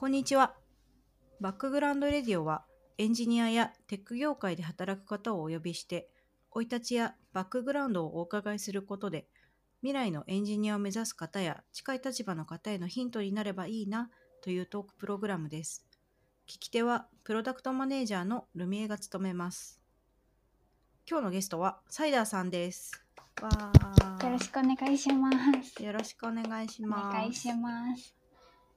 こんにちは。バックグラウンドレディオはエンジニアやテック業界で働く方をお呼びして、生い立ちやバックグラウンドをお伺いすることで、未来のエンジニアを目指す方や近い立場の方へのヒントになればいいなというトークプログラムです。聞き手はプロダクトマネージャーのルミエが務めます。今日のゲストはサイダーさんです。わーよろしくお願いします。よろしくお願いしおます。願いします。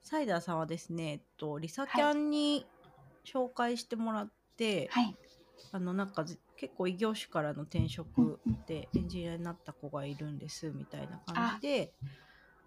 サイダーさんはですね、えっと、リサキャンに紹介してもらって、はい。あのなんかぜ結構異業種からの転職でエンジニアになった子がいるんですみたいな感じで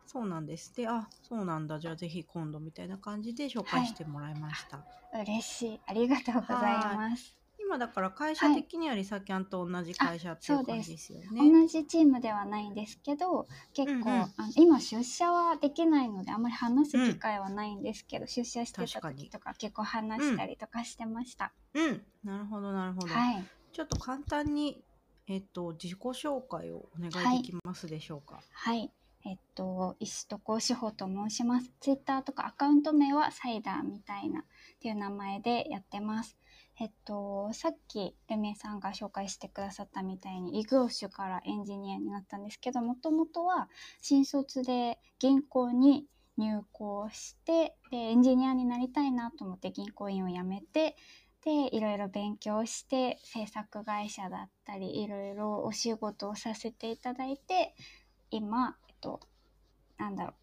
そうなんです。であそうなんだ。じゃあぜひ今度みたいな感じで紹介してもらいました、嬉しい。ありがとうございます。今だから会社的にはリサキャンと同じ会社っていう感じですよね、同じチームではないんですけど、結構、うんうん。あの今出社はできないのであんまり話す機会はないんですけど、出社してた時とか結構話したりとかしてました。うん。なるほどなるほど、はい。ちょっと簡単にえっと自己紹介をお願いできますでしょうか？はい。えっと、石床志保と申します。ツイッターとかアカウント名はサイダーみたいなっていう名前でやってます。えっと、さっきルミさんが紹介してくださったみたいに異業種からエンジニアになったんですけど、もともとは新卒で銀行に入行して、で、エンジニアになりたいなと思って銀行員を辞めて、で、いろいろ勉強して、制作会社だったり、いろいろお仕事をさせていただいて、今、えっと、なんだろう。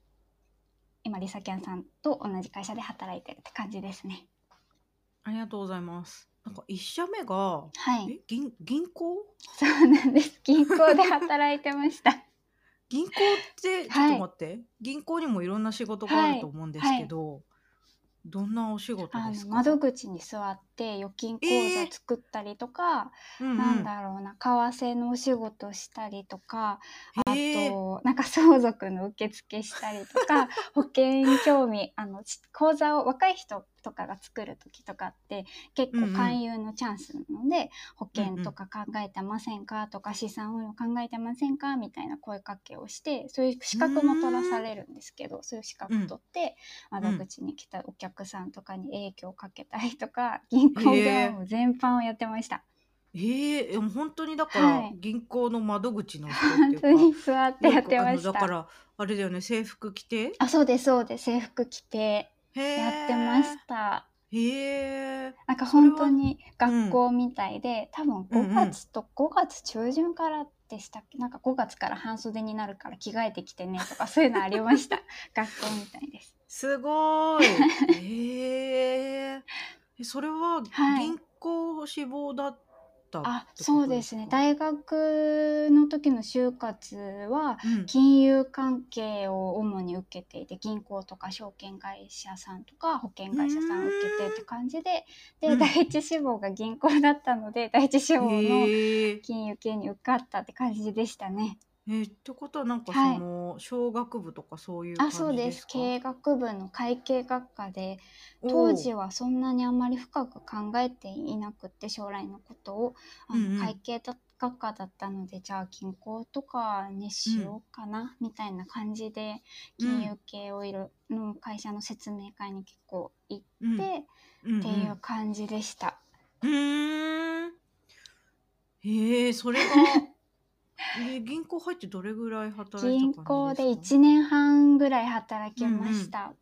今、リサキャンさんと同じ会社で働いてるって感じですね。ありがとうございます。なんか一社目がはい。え銀銀行？そうなんです。銀行で働いてました。銀行ってちょっと待って、銀行にもいろんな仕事があると思うんですけど、どんなお仕事あですか？の窓口に座って預金口座作ったりとか、うんうん。なんだろうな為替のお仕事したりとかあへーとなんか相続の受付したりとか 保険興味あのち口座を若い人とかが作る時とかって結うんうん構勧誘のチャンスなので、保険とか考えてませんか？とか資産運用考えてませんか？みたいな声かけをしてそういう資格も取らされるんですけどそういう資格取って窓口に来たお客さんとかに影響をかけたりとか 銀行業務全般をやってました。えー、でも本当にだからはい。銀行の窓口の人本当っていうに座ってやってました。だからあれだよね制服着て？あ、そうです、そうです。制服着てやってました。へえなんか本当に学校みたいで、多分うんうん。5月と5月中旬からでしたっけ、なんか5月から半袖になるから着替えてきてねとかそういうのありました。学校みたいです。すごーい。へー。えそれははい。銀行志望だったってことあ、そうですね。大学の時の就活はうん金融関係を主に受けていて銀行とか証券会社さんとか保険会社さんを受けてって感じでで、うん第一志望が銀行だったので第一志望の金融系に受かったって感じでしたね。えーってことはなんかそはい。の小学部とかそういう感あじそうです。ですか？経営学部の会計学科で当時はそんなにあんまり深く考えていなくって将来のことをあの、うんうん。会計学科だったのでじゃあ銀行とかにしようかな、みたいな感じで金融系をいろの会社の説明会に結構行って、うん。うんっていう感じでした。うんうー。んへえそれが え銀行入ってどれぐらい働いた感じですか？銀行で1年半ぐらい働きました。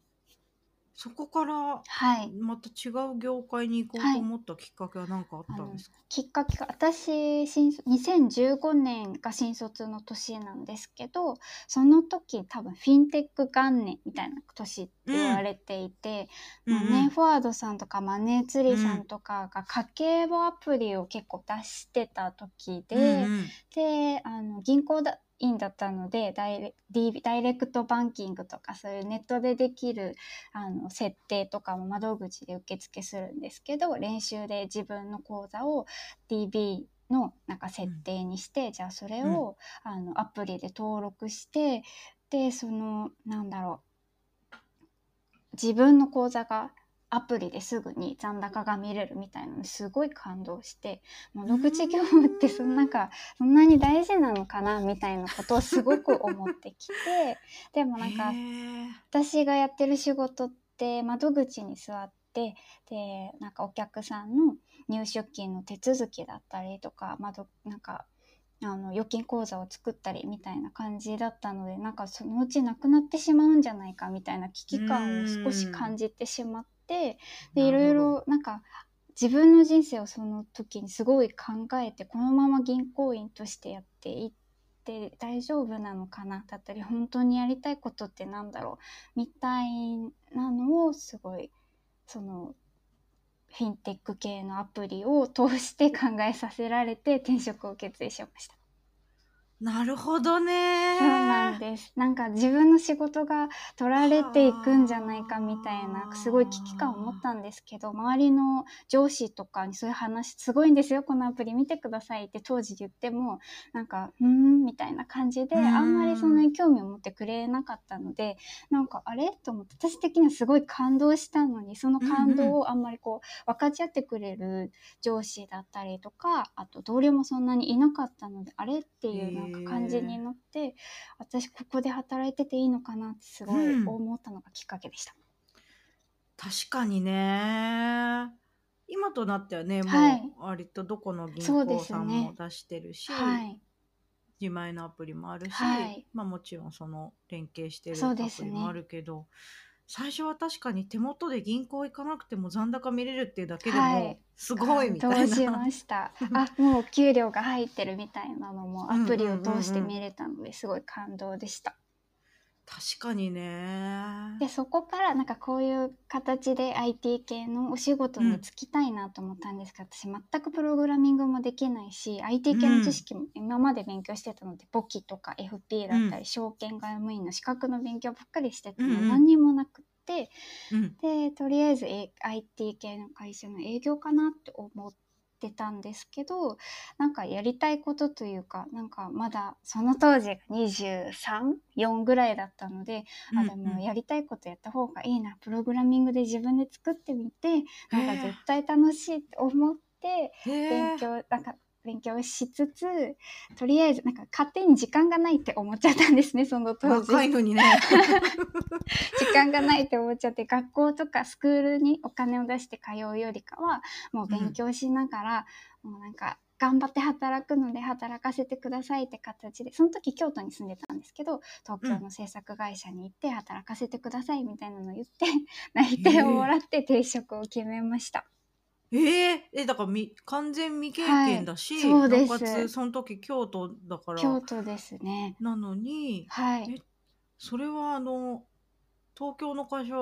そこからはい。また違う業界に行こうと思ったきっかけは何かあったんですか、きっかけが私新卒2015年が新卒の年なんですけどその時多分フィンテック元年みたいな年って言われていて、マネーフォワードさんとかマネーツリーさんとかが家計簿アプリを結構出してた時で、うんうん。であの銀行だ員だったのでダイレダイレクトバンキングとかそういうネットでできるあの設定とかも窓口で受付するんですけど練習で自分の口座を DB のなんか設定にして、じゃあそれを、あのアプリで登録してでそのなんだろう。自分の口座がアプリですぐに残高が見れるみたいなのにすごい感動して窓口業務ってそんなんかそんなに大事なのかなみたいなことをすごく思ってきて でもなんか私がやってる仕事ってで窓口に座ってでなんかお客さんの入出金の手続きだったりとか窓なんかあの預金口座を作ったりみたいな感じだったのでなんかそのうちなくなってしまうんじゃないかみたいな危機感を少し感じてしまってでいろいろなんか自分の人生をその時にすごい考えてこのまま銀行員としてやっていって大丈夫なのかな？だったり本当にやりたいことってなんだろう？みたいなのをすごいそのフィンテック系のアプリを通して考えさせられて転職を決意しました。なるほどね。そうなんです。なんか自分の仕事が取られていくんじゃないかみたいなすごい危機感を持ったんですけど周りの上司とかにそういう話すごいんですよ。このアプリ見てくださいって当時言ってもなんかうーんみたいな感じでうん。あんまりそんなに興味を持ってくれなかったのでなんかあれ？と思って私的にはすごい感動したのにその感動をあんまりこう分かち合ってくれる上司だったりとかあと同僚もそんなにいなかったのであれ？っていうなんか感じになって私ここで働いてていいのかなってすごいうん。思ったのがきっかけでした。確かにね。今となってはね、もはい。う割とどこの銀行さんも出してるし、はい、自前のアプリもあるし、はい。まあもちろんその連携してるアプリもあるけど、最初は確かに手元で銀行行かなくても残高見れるっていうだけでもはいすごいみたい感動しな。ました。あもう給料が入ってるみたいなのもアプリを通して見れたのですごい感動でした。確かにね。でそこからなんかこういう形で IT 系のお仕事に就きたいなと思ったんですけど、私全くプログラミングもできないし IT 系の知識も今まで勉強してたので、簿記とか FP だったり、うん証券外務員の資格の勉強ばっかりしてたの、うんうん何にもなくってうん。でとりあえず、え IT 系の会社の営業かなって思ってたんですけどなんかやりたいことというかなんかまだその当時が234ぐらいだったので、あでもやりたいことやった方がいいなプログラミングで自分で作ってみてなんか絶対楽しいって思って勉勉強なんか勉強しつつとりあえずなんか勝手に時間がないって思っちゃったんですね その当時。若いのにね。時間がないって思っちゃって学校とかスクールにお金を出して通うよりかはもう勉強しながら、もうなんか頑張って働くので働かせてくださいって形でその時京都に住んでたんですけど東京の制作会社に行って働かせてくださいみたいなのを言って内定をもらって定職を決めました。えー、えだからみ完全未経験だし、はい。そうなおかつその時京都だから。京都ですね。なのにはい。えそれはあの東京の会社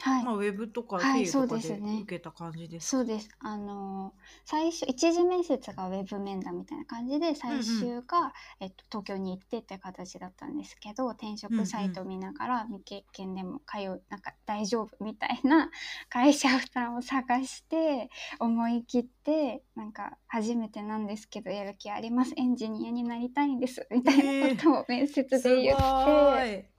は、はい、まあ、ウェブとかはいそうですでね。受けた感じですか、そうです。あの最初一次面接がウェブ面談みたいな感じで最終が、えっと、東京に行ってって形だったんですけど転職サイト見ながら未経験でも通うなんか大丈夫みたいな 会社負担を探して思い切ってなんか初めてなんですけどやる気あります。エンジニアになりたいんです。みたいなことを面接すで言って。ごい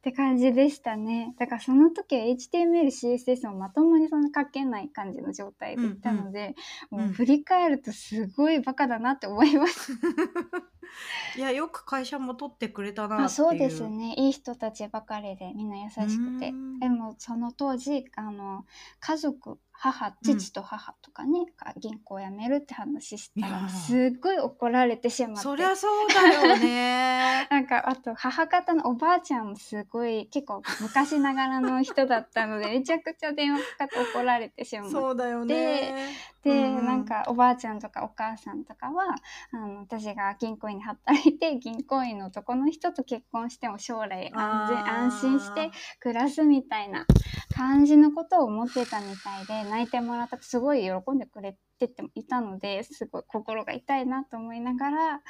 って感じでしたね。だからその時は HTML、CSS もまともにそんな書けない感じの状態でいたので、うんもう振り返るとすごいバカだなって思います。いやよく会社も取ってくれたなっていうあそうですね。いい人たちばかりでみんな優しくて。でもその当時、あの、家族、母、父と母とかね、が銀行を辞めるって話したら、すっごい怒られてしまって。そりゃそうだよね。なんかあと母方のおばあちゃんもすごい結構昔ながらの人だったのでめちゃくちゃ電話かかって怒られてしまって。そうだよねで、うんなんかおばあちゃんとかお母さんとかはあの私が銀行員で働いて 銀行員の男の人と結婚しても将来安全安心して暮らすみたいな感じのことを思ってたみたいで泣いてもらったすごい喜んでくれてていたのですごい心が痛いなと思いながら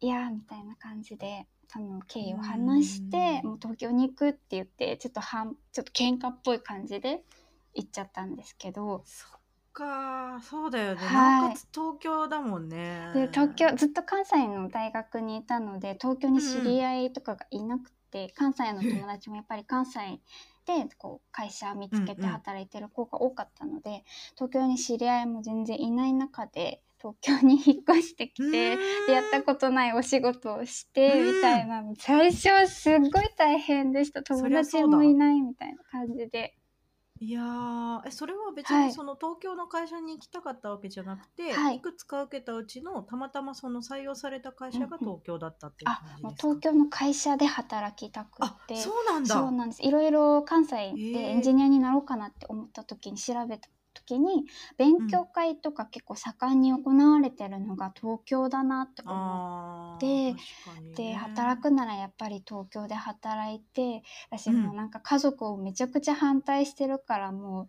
いやーみたいな感じで。その経緯を話してうんもう東京に行くって言ってちょっとはんちょっと喧嘩っぽい感じで行っちゃったんですけどそっかそうだよね、はい。なおかつ東京だもんね。で東京ずっと関西の大学にいたので東京に知り合いとかがいなくて、関西の友達もやっぱり関西でこう会社見つけて働いてる子が多かったので、東京に知り合いも全然いない中で東京に引っ越してきて。でやったことないお仕事をしてうん。みたいな。の最初はすっごい大変でした。友そりゃそうだ。達もいないみたいな感じでいやーえそれは別はい。にその東京の会社に行きたかったわけじゃなくて、はい。い、くつか受けたうちのたまたまその採用された会社が東京だったっていうあ感じですか、もう東京の会社で働きたくあて。そうなんだ。そうなんです。いろいろ関西でエンジニアになろうかなって思った時に調べた時に勉強会とか結構盛んに行われてるのが東京だなって思ってね。働くならやっぱり東京で働いて私うん。もうなんか家族をめちゃくちゃ反対してるからも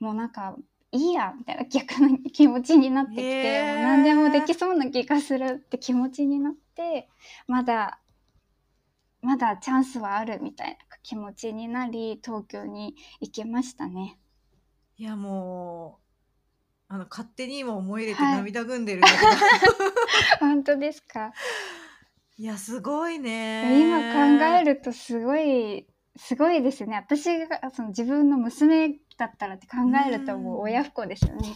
うもうなんかいいやみたいな逆の気持ちになってきて、へー。もう何でもできそうな気がするって気持ちになってまだまだチャンスはあるみたいな気持ちになり東京に行きましたね。いやもうあの勝手に今思い入れてはい。涙ぐんでるんだけど、本当ですか？い、やすごいね。今考えるとすごいすごいですね。私がその自分の娘だったらって考えるともう親不孝ですよね。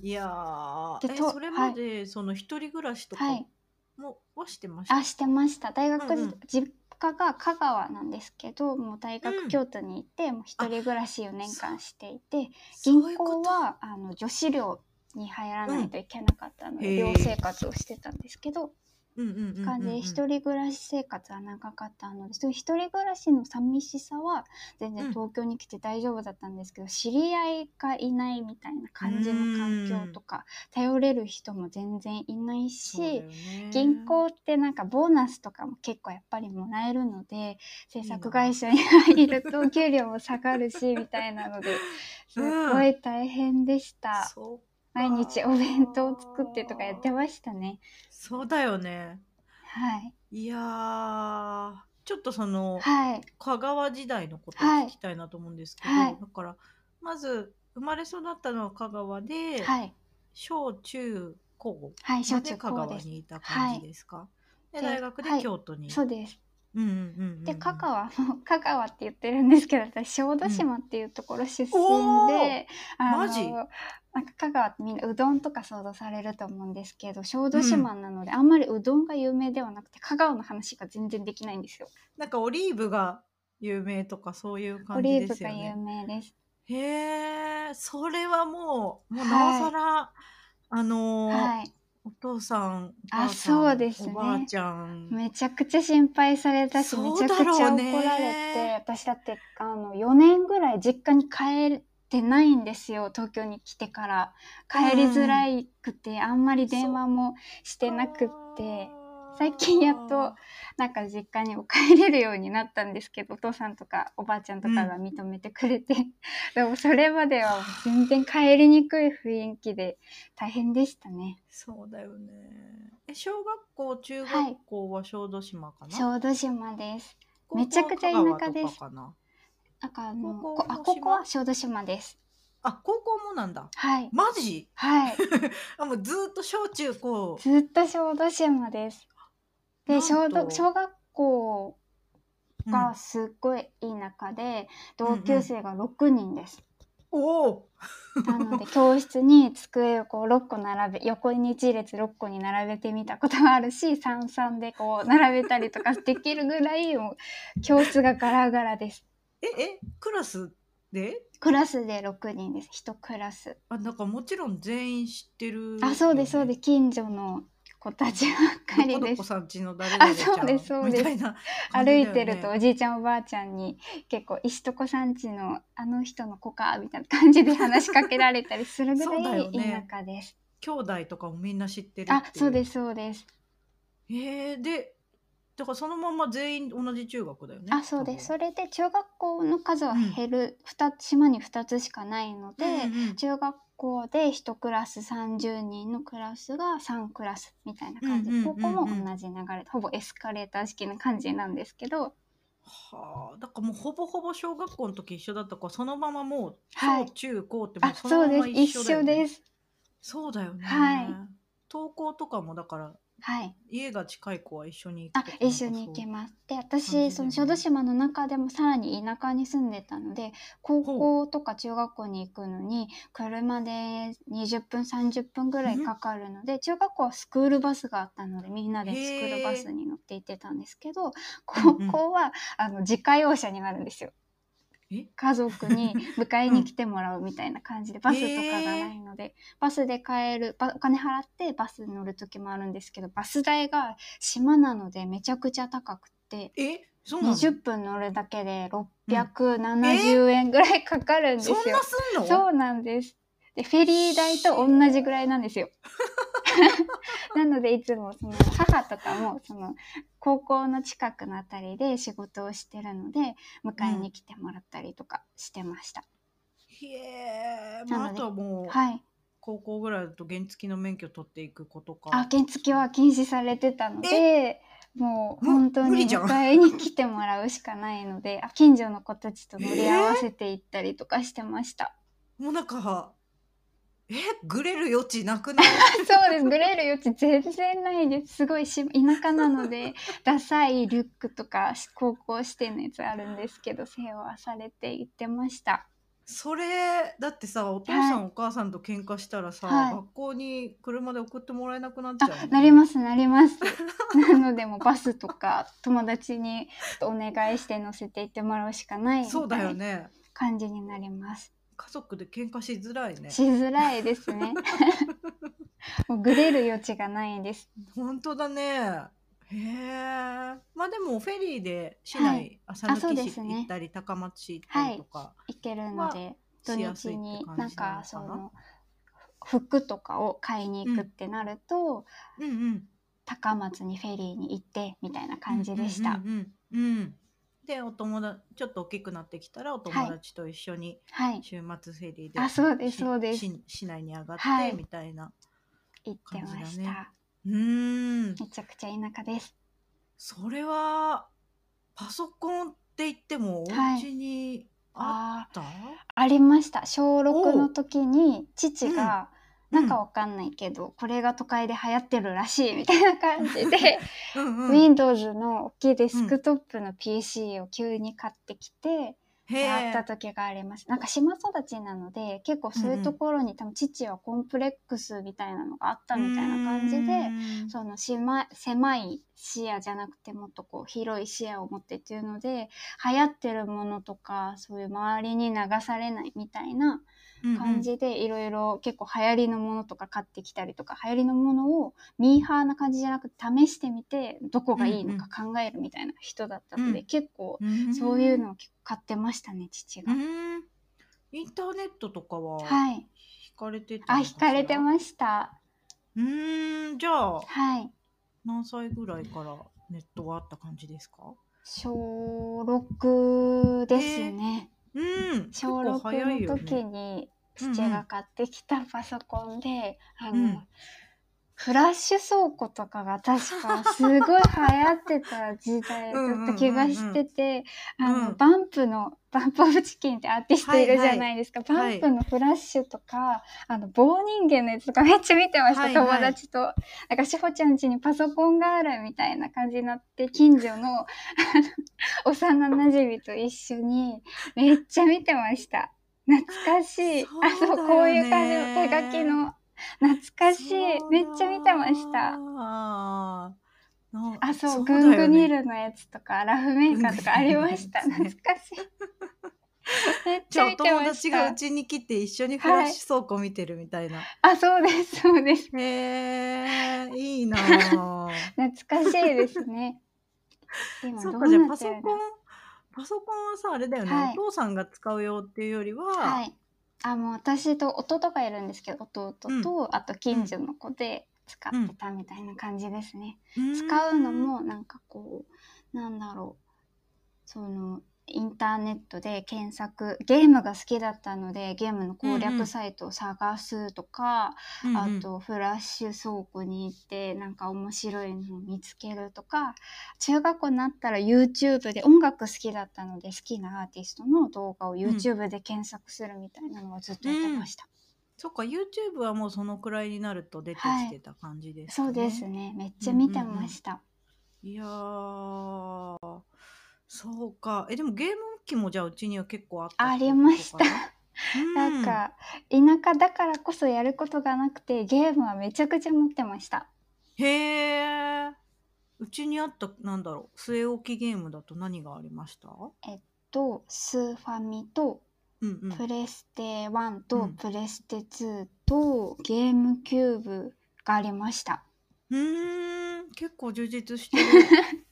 いやー。でとえそれまでその一人暮らしとかはいも、はしてましたあしてました大学、うんうん実家が香川なんですけどもう大学京都にいて、もう一人暮らし4年間していて銀そううこと行はあの女子寮に入らないといけなかったので、うん寮生活をしてたんですけど、うんうんうんうんうん。感じで一人暮らし生活は長かったので一人暮らしの寂しさは全然うん。東京に来て大丈夫だったんですけど、知り合いがいないみたいな感じの環境とか頼れる人も全然いないし、銀行ってなんかボーナスとかも結構やっぱりもらえるので制作会社に入ると給料も下がるしみたいなので すっごい大変でした、そうか毎日お弁当を作ってとかやってましたね。そうだよね。はい。いやー。ちょっとその、はい。香川時代のことをはい。聞きたいなと思うんですけど、はい。だからまず生まれ育ったのは香川で、はい。小中高はい小まで香川にいた感じですか、でで大学ではい。京都に、そうです。うんうんうんうんで香川も 香川って言ってるんですけど私小豆島っていうところ出身で、おー。あのマジ？なんか香川ってみんなうどんとか想像されると思うんですけど小豆島なので、あんまりうどんが有名ではなくて香川の話が全然できないんですよ。なんかオリーブが有名とかそういうオ感じリーブですよが有ね。名です。へえ、それはもうもうなおさら、あのーはい、お父さん、おあ母さんそうですね。おばあちゃん、めちゃくちゃ心配されたしめちゃくちゃ怒られて私だってあの4年ぐらい実家に帰ってないんですよ東京に来てから。帰りづらくて、あんまり電話もしてなくって。最近やっとなんか実家にも帰れるようになったんですけどお父さんとかおばあちゃんとかが認めてくれて、でもそれまでは全然帰りにくい雰囲気で大変でしたね。そうだよね。え小学校中はい。学校は小豆島かな、小豆島です。めちゃくちゃ田舎ですななんかあの高校？こあもここは小豆島です。あ高校もなんだ。はい。マジ？はい。あもうずーっと小中高。ずっと小豆島です。で、なん小とど小学校うんがすっごいいい中で、同級生が6人です。おお。なので教室に机をこう6個並べ横に1列6個に並べてみたことがあるし三々でこう並べたりとかできるぐらいもう教室がガラガラです。ええクラスで？クラスで6人です。1クラス。あなんかもちろん全員知ってる、あ、そうですそうです。近所の子たちばっかりです。さんちの誰々ちゃんあそうですそうですみたいな感じだ歩いてるとおじいちゃんおばあちゃんに結構石床さんちのあの人の子かみたいな感じで話しかけられたりするぐらいいいよね仲です。兄弟とかもみんな知ってるあそうですそうです。へえでだからそのまま全員同じ中学だよねあそうです。それで中学校の数はうん。減る、二つ島に2つしかないので、うんうん中学校で1クラス30人のクラスが3クラスみたいな感じ、うんうんうんうん高校も同じ流れほぼエスカレーター式な感じなんですけど。はあ。だからもうほぼほぼ小学校の時一緒だったからそのままもうはい。小中高ってもうあそそうです。のまま一一緒だよね。緒です。そうだよね。はい。登校とかもだからはい。家が近い子は一緒に行あ一緒に行けます。で私、その小豆島の中でもさらに田舎に住んでたので高校とか中学校に行くのに車で20分30分ぐらいかかるので、中学校はスクールバスがあったのでみんなでスクールバスに乗って行ってたんですけど高校は、あの自家用車になるんですよ。え？家族に 迎えに来てもらうみたいな感じで、バスとかがないので、バスで帰るばお金払ってバスに乗る時もあるんですけどバス代が島なのでめちゃくちゃ高くてえ？そうなの？20分乗るだけで670円ぐらいかかるんですよ。そんなすんのそうなんです。で、フェリー代と同じぐらいなんですよ。なので、いつもその母とかも、その高校の近くのあたりで仕事をしてるので、迎えに来てもらったりとかしてました。へえ、まあ、あとはもう、はい。高校ぐらいだと原付の免許取っていくことか。あ、原付は禁止されてたので、もうむ本当に迎えに来てもらうしかないので、あ近所の子たちと乗り合わせて行ったりとかしてました。もうなん。か、え、ぐれる余地なくない？そうです。グレる余地全然ないです。すごいし田舎なので、ダサいリュックとか高校指定のやつあるんですけど、世話されて行ってました。それ、だってさ、お父さん、はいお母さんと喧嘩したらさ、はい学校に車で送ってもらえなくなっちゃうね、なります、なります。なので、もうバスとか友達にお願いして乗せて行ってもらうしかないみそうだよね。感じになります。家族で喧嘩しづらいね。しづらいですね。もうグレる余地がないんです。本当だね。へえ。まあでもフェリーで市内、浅あそう抜き市ね行ったり、高松市行ったりとか、行けるので、土日になんかその服とかを買いに行くってなると、うんうん。高松にフェリーに行ってみたいな感じでした。うんうんうんうん。で、お友達、ちょっと大きくなってきたら、お友達と一緒にはい、週末フェリーで、あそうですしそうですし市内に上がって、はいみたいな。行ってました。うーん。めちゃくちゃ田舎です。それは、パソコンって言っても、おはい家にああった、ありました。小6おうの時に父が、うんなんかわかんないけど、これが都会で流行ってるらしいみたいな感じで、うんうん、Windows の大きいデスクトップの PC を急に買ってきて、へやったえ。時があります。なんか島育ちなので結構そういうところに、多分父はコンプレックスみたいなのがあったみたいな感じででその狭い狭い視野じゃなくてもっとこう広い視野を持ってっていうので流行ってるものとかそういう周りに流されないみたいな感じでいろいろ結構流行りのものとか買ってきたりとか流行りのものをミーハーな感じじゃなくて試してみてどこがいいのか考えるみたいな人だったので、うん結構うんそういうのを結構買ってましたね父が。うんインターネットとかははい。引かれてたあ、のかしら引かれてました。うーんじゃあはい。何歳ぐらいからネットはあった感じですか？小6ですね。うん。結小構早い6の時に父が買ってきたパソコンで、あの、うんフラッシュ倉庫とかが確かすごい流行ってた時代だった気がしてて、うんうんうんあの、バンプの、バンプオブチキンってアーティストいるじゃないですか。はいはいバンプのフラッシュとか、あの、棒人間のやつとかめっちゃ見てました、はいはい友達と。なんか、しほちゃん家にパソコンがあるみたいな感じになって、近所の、幼馴染と一緒にめっちゃ見てました。懐かしい。あ、そう、こういう感じの手書きの。懐かしい。めっちゃ見てました。あーあ、そう、ねグングニルのやつとか、ラフメーカーとかありました。懐かしい。めっちじゃ見てま友した達がう。ちに来て一緒にフラッシュ倉庫見てるみたいな、あ、そうです、そうです。へえいいなあ懐かしいですね。今どうなってるんだパソコンパソコンはさあれだよね、はいお父さんが使うよっていうよりは、はい。あ、もう私と弟がいるんですけど、弟と、あと近所の子で使ってたみたいな感じですね。うん。使うのもなんかこうなんだろう。そのインターネットで検索ゲームが好きだったのでゲームの攻うんうん。略サイトを探すとか、うんうん。あとフラッシュ倉庫に行ってなんか面白いのを見つけるとか中学校になったら YouTube で音楽好きだったので好きなアーティストの動画を YouTube で検索するみたいなのはずっとやってました。そっか YouTube はもうそのくらいになると出てきてた感じですかね、そうですね。めっちゃ見てました。いやーそうか。えでもゲーム機もじゃあうちには結構あったありました。かななんか田舎だからこそやることがなくてゲームはめちゃくちゃ持ってました。へえうちにあったなんだろう？据え置きゲームだと何がありました？とスーファミとうんうん。プレステ1とうん。プレステ2とゲームキューブがありました。うーん、結構充実してる。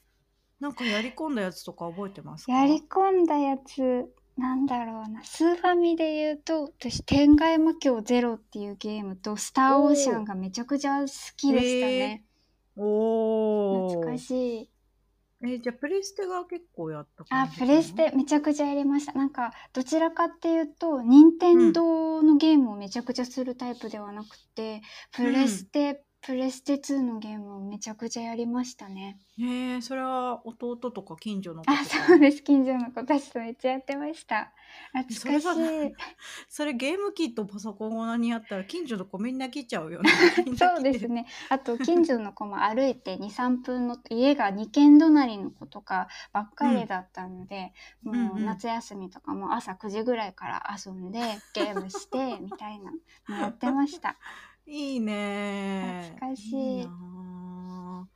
なんかやり込んだやつとか覚えてますか？やり込んだやつなんだろうなスーファミで言うと私「天外魔境ゼロ」っていうゲームと「スターオーシャン」がめちゃくちゃ好きでしたね。おー。懐かしい。えじゃあプレステが結構やったあプレステめちゃくちゃやりましたなんかどちらかっていうと任天堂のゲームをめちゃくちゃするタイプではなくて、プレステ、プレステ2のゲームをめちゃくちゃやりましたね。へえそれは弟とか近所の子とか？あそうです。近所の子たちとめっちゃやってました懐かしそれい。それゲーム機とパソコンがにあったら近所の子みんな来ちゃうよね。みんな来て。そうですね。あと近所の子も歩いて23分の家が2軒隣の子とかばっかりだったので、ん。もううん夏休みとかも朝9時ぐらいから遊んでゲームしてみたいなのやってましたいいね。懐かしい。なあ。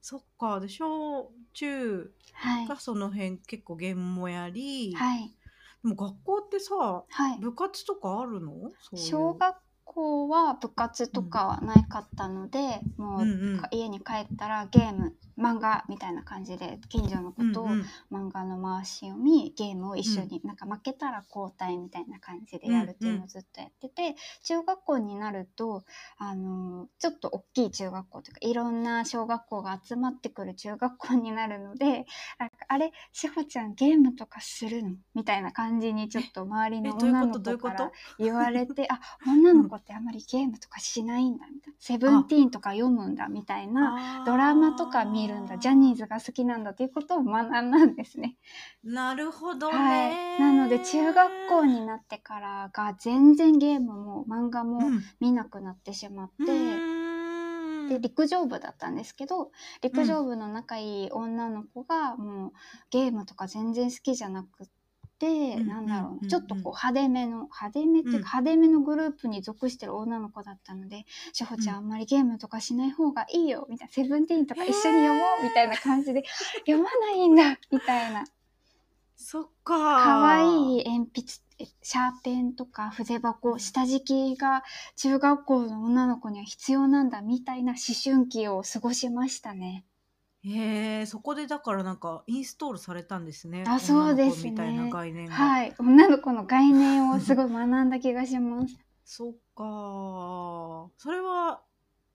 そっか。で小中はい。がその辺結構ゲームもやり、はい。でも学校ってさはい。部活とかあるの？小学校は部活とかはないかったので、もう、うん。うん家に帰ったらゲーム漫画みたいな感じで近所の子とうんうん漫画の回し読みゲームを一緒に、なんか負けたら交代みたいな感じでやるっていうのをずっとやってて、中学校になるとあのちょっと大きい中学校というかいろんな小学校が集まってくる中学校になるのでなんかあれしほちゃんゲームとかするの？みたいな感じにちょっと周りの女の子から 言われてあ女の子ってあんまりゲームとかしないんだみたいな。セブンティーンとか読むんだみたいなドラマとか見るんだジャニーズが好きなんだということを学んだんですね。なるほどね、はい、なので中学校になってからが全然ゲームも漫画もうん。見なくなってしまって、うーん。で陸上部だったんですけど陸上部の仲いい女の子がもうゲームとか全然好きじゃなくなんだろうちょっとこう派手めの派手めっていううん。か派手めのグループに属してる女の子だったので「しほちゃんあんまりゲームとかしない方がいいよ」みたいな「セブンティーンとか一緒に読もう」みたいな感じで 「読まないんだ」みたいな。そっか可愛い鉛筆シャーペンとか筆箱下敷きが中学校の女の子には必要なんだみたいな思春期を過ごしましたね。へえそこでだからなんかインストールされたんですね。あそうですね。女の子みたいな概念が、はい、女の子の概念をすごい学んだ気がします。そっかそれは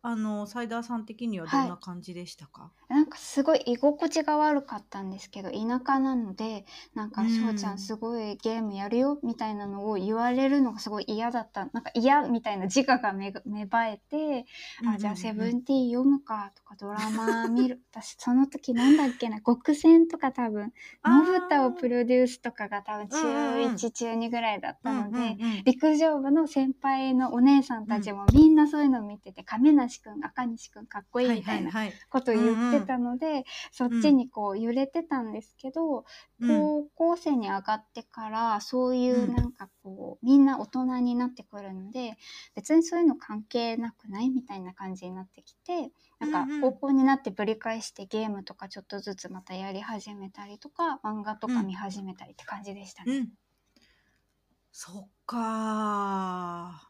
あのサイダーさん的にはどんな感じでしたか、なんかすごい居心地が悪かったんですけど田舎なのでなんか「うんしょうちゃん。すごいゲームやるよ」みたいなのを言われるのがすごい嫌だった。なんか嫌みたいな自我が芽芽生えて「あじゃあセブンティーン読むか」とかドラマ見る。私その時なんだっけな極戦とか多分のぶたをプロデュースとかが多分中うんうん1中2ぐらいだったので。うんうんうん。陸上部の先輩のお姉さんたちもみんなそういうの見てて、亀梨くん赤西くんかっこいいみたいなことを言ってたので、そっちにこう揺れてたんですけど、うん。高校生に上がってからそういううん。なんかこうみんな大人になってくるので別にそういうの関係なくないみたいな感じになってきてなんかうんうん。高校になってぶり返してゲームとかちょっとずつまたやり始めたりとか漫画とか見始めたりって感じでしたね。うん。そっか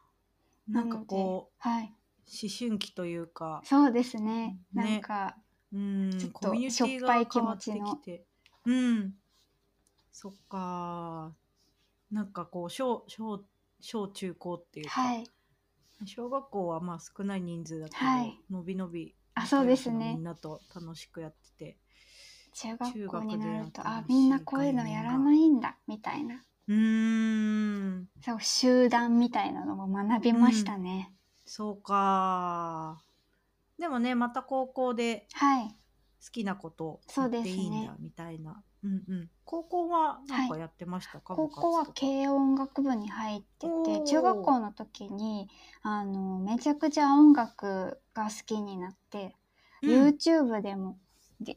なんかこうはい、思春期というか。そうですね。ね。なんかうん。ちょっとしょっぱがい気持ちの。うん。そっか。なんかこう小小小中高っていうか、はい。小学校はまあ少ない人数だけど、はい。のびのびあそうですね。みんなと楽しくやってて。中学校になるとあみんなこういうのやらないんだみたいな。うーん。そう集団みたいなのも学びましたね。そうか。でもねまた高校ではい。好きなことをそうやっていいんだみたいな、うんうん、高校はなんかやってましたか、高校は部活とか軽音楽部に入っておー。て中学校の時にあのめちゃくちゃ音楽が好きになって、うん。YouTube でもで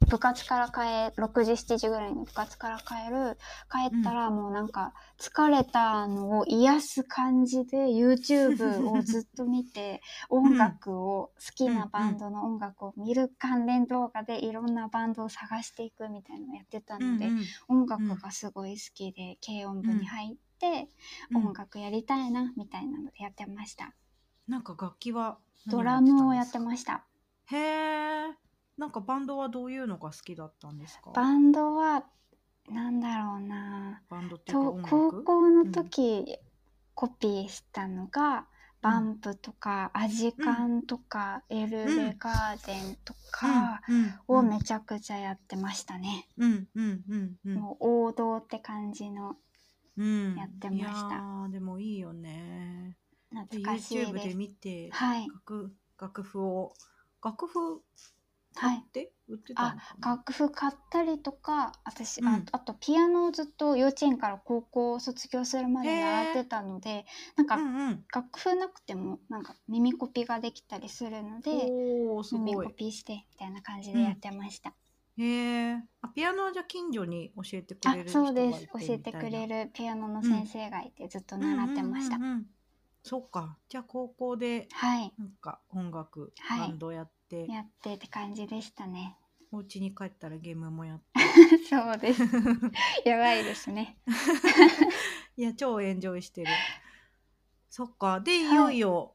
部活から帰6時7時ぐらいに部活から帰る帰ったらもうなんか疲れたのを癒す感じで YouTube をずっと見て音楽を好きなバンドの音楽を見る関連動画でいろんなバンドを探していくみたいなのをやってたので、音楽がすごい好きで軽音部に入ってうん音楽やりたいなみたいなのでやってました。なんか楽器はドラムをやってすました。かへえなんかバンドはどういうのが好きだったんですか？バンドはなんだろうな。バンドってと高校の時、コピーしたのがバンプとか、アジカンとか、エルレガーデンとかうん。をめちゃくちゃやってましたね。うん。うん。うん。うん。もう王道って感じのうん。やってました。いやーでもいいよね。で懐かしい YouTube でです。見てはい。楽楽譜を楽譜はい。買って売ってたのかな。楽譜買ったりとか私、うん。ああとピアノをずっと幼稚園から高校を卒業するまで習ってたのでなんかうんうん。楽譜なくてもなんか耳コピができたりするのでおーす耳ごい。コピしてみたいな感じでやってました。へえあピアノはじゃあ近所に教えてくあれる人そうです。教えてくれるるピアノの先生がいてずっと習ってました。うんうんうんうん。そっか。じゃあ高校ではい。なんか音楽、はい。バンドやって。やってって感じでしたね。お家に帰ったらゲームもやって。そうです。やばいですね。いや超エンジョイしてる。そっか。でい。よいよ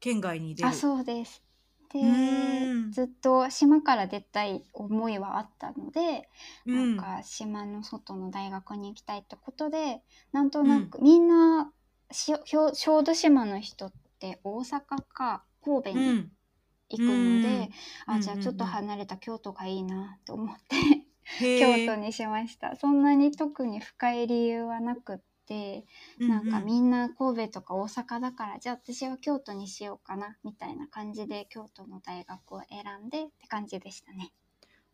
県外に出る、あそうです。でうん。ずっと島から出たい思いはあったので、うん。なんか島の外の大学に行きたいってことでなんとなく、みんなし小小豆島の人って大阪か神戸にうん行くので、うん。あじゃあちょっとうん。うんうん離れた京都がいいなと思って、京都にしました。そんなに特に深い理由はなくって、なんかみんな神戸とか大阪だからじゃあ私は京都にしようかなみたいな感じで京都の大学を選んでって感じでしたね。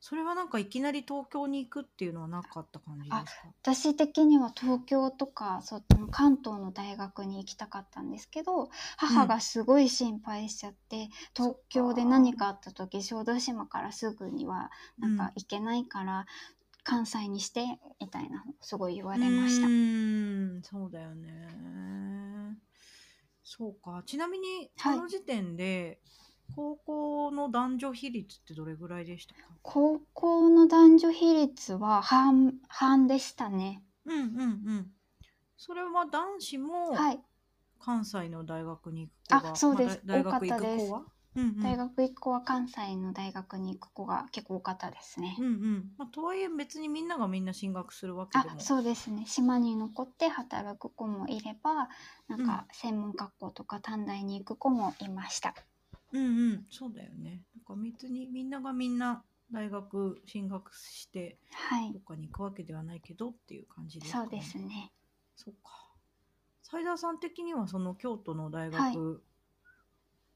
それはなんかいきなり東京に行くっていうのはなかった感じですか？私的には東京とかその関東の大学に行きたかったんですけど母がすごい心配しちゃって、東京で何かあった時小豆島からすぐにはなんか行けないから、関西にしてみたいなすごい言われました。う。ーんそうだよね。そうか。ちなみにそはい。の時点で高校の男女比率ってどれぐらいでしたか、高校の男女比率は半半でしたね。うんうんうん。それは男子もはい、関西の大学に行く子があそうです。まあ大大学行く子は？うんうん。大学行く子は関西の大学に行く子が結構多かったですね。うんうん。まあ、とはいえ別にみんながみんな進学するわけあでも。そうですね。島に残って働く子もいればなんか専門学校とか短大に行く子もいました。うんうんそうだよねなんか別にみんながみんな大学進学してはいどっかに行くわけではないけどっていう感じですか、そうですね。そうか。斉田さん的にはその京都の大学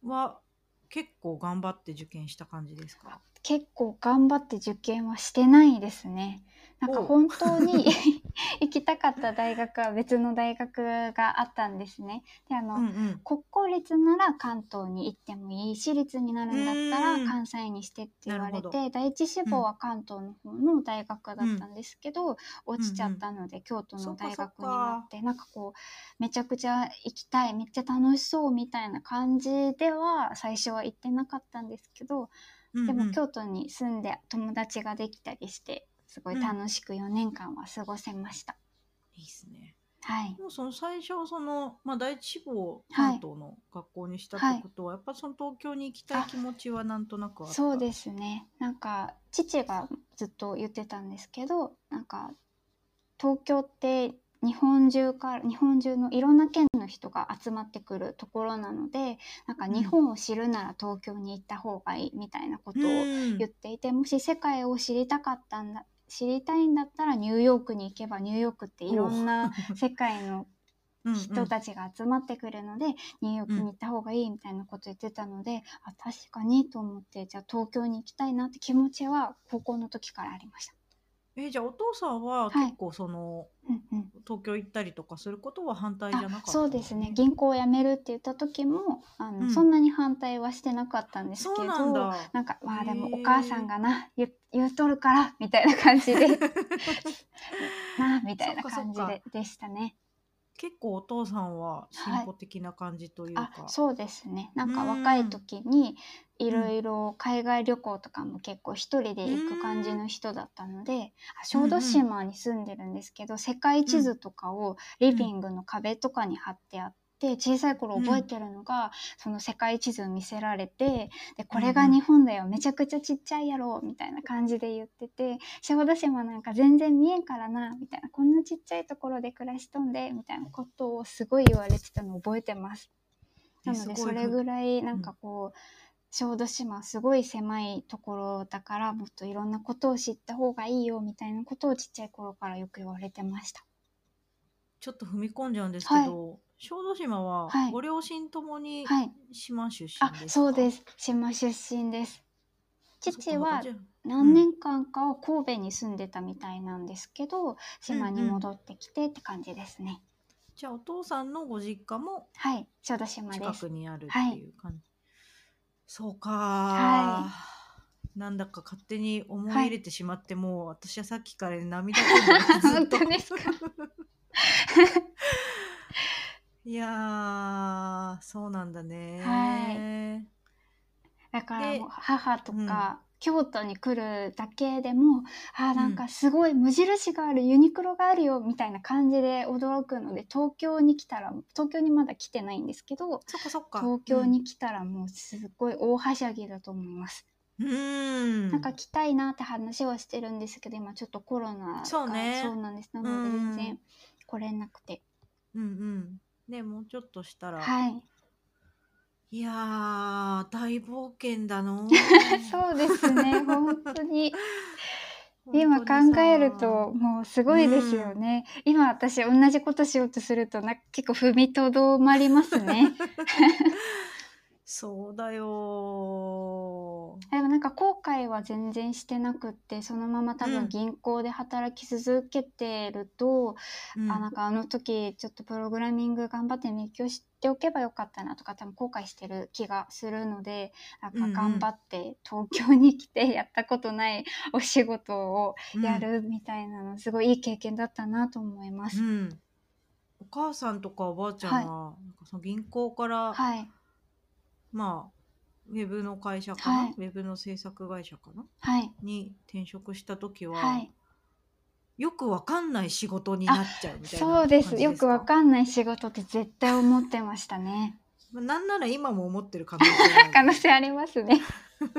は結構頑張って受験した感じですか？結構頑張って受験はしてないですね。なんかおう本当に 行きたかった大学は別の大学があったんですね。であの、うんうん。国公立なら関東に行ってもいい私立になるんだったうんら関西にしてって言われて第一志望は関東の方の大学だったんですけど、落ちちゃったので京都の大学になってなんかこうめちゃくちゃ行きたいめっちゃ楽しそうみたいな感じでは最初は行ってなかったんですけど、うんうん。でも京都に住んで友達ができたりしてすごい楽しく4年間は過ごせました。いいですね。はいでもその最初そのまあ第一志望関東の学校にしたってことは、やっぱその東京に行きたい気持ちはなんとなくあった？そうですねなんか父がずっと言ってたんですけどなんか東京って日本中から日本中のいろんな県の人が集まってくるところなのでなんかうん日本を知るなら東京に行った方がいいみたいなことをうん言っていて、もし世界を知りたかったんだ知りたいんだったらニューヨークに行けばニューヨークっていろんな世界の 人たちが集まってくるので、ニューヨークに行った方がいいみたいなこと言ってたので、あ確かにと思ってじゃあ東京に行きたいなって気持ちは高校の時からありました。えじゃあお父さんははい。結構その、うんうん。東京行ったりとかすることは反対じゃなかっあたそうですね。銀行を辞めるって言った時もあの、うん。そんなに反対はしてなかったんですけどそうなんだ。なんかまあでもお母さんがな言う言うとるからみたいな感じで。なみたいな感じそっかででしたね。結構お父さんは進歩的な感じというか、あそうですね。なんかうん若い時にいろいろ海外旅行とかも結構一人で行く感じの人だったのであ小豆島に住んでるんですけど世界地図とかをリビングの壁とかに貼ってあって小さい頃覚えてるのがその世界地図を見せられてでこれが日本だよめちゃくちゃちっちゃいやろみたいな感じで言ってて小豆島なんか全然見えんからなみたいなこんなちっちゃいところで暮らしとんでみたいなことをすごい言われてたのを覚えてます。なのでそれぐいらいなんかこう、小豆島すごい狭いところだからもっといろんなことを知った方がいいよみたいなことをちっちゃい頃からよく言われてました。ちょっと踏み込んじゃうんですけど、小豆島ははい。ご両親ともにはい。島出身ですそうです。島出身です。父はそっかそっかじゃあ何年間かは神戸に住んでたみたいなんですけど、島に戻ってきてって感じですね。じゃあお父さんのご実家もはい、小豆島です。近く。にあるっていう感じ、そうか。はなんだか勝手に思い入れてしまって、もう私はさっきから涙ぐんでますずっと本当ですか？いやーそうなんだねはだからでもう母とか、京都に来るだけでもあーなんかすごい無印があるユニクロがあるよみたいな感じで驚くので東京に来たら東京にまだ来てないんですけどそっかそっか。東京に来たらもうすごい大はしゃぎだと思います。うん、うん。なんか来たいなって話はしてるんですけど今ちょっとコロナがそうね。そうなんです。なのでうん。全然来れなくて、うんうんねもうちょっとしたら、はい。いやー大冒険だの そうですね本当に。本当に今さ考えるともうすごいですよね、今私同じことしようとするとな結構踏みとどまりますね。そうだよでもなんか後悔は全然してなくってそのまま多うん。分銀行で働き続けてると、うん。あなんかあの時ちょっとプログラミング頑張って勉強しておけばよかったなとか多分後悔してる気がするのでなんか頑張って東京に来て やったことないお仕事をやるみたいなのすごいいい経験だったなと思います。うん、お母さんとかおばあちゃんは、なんかその銀行から、はい。まあウェブの会社かな、はい。ウェブの制作会社かな？はい。に転職した時は、はい。よくわかんない仕事になっちゃうみたいなそうです。よくわかかんない仕事って絶対思ってましたね。まあなんなら今も思ってる可能性があ 可る能性ありますね。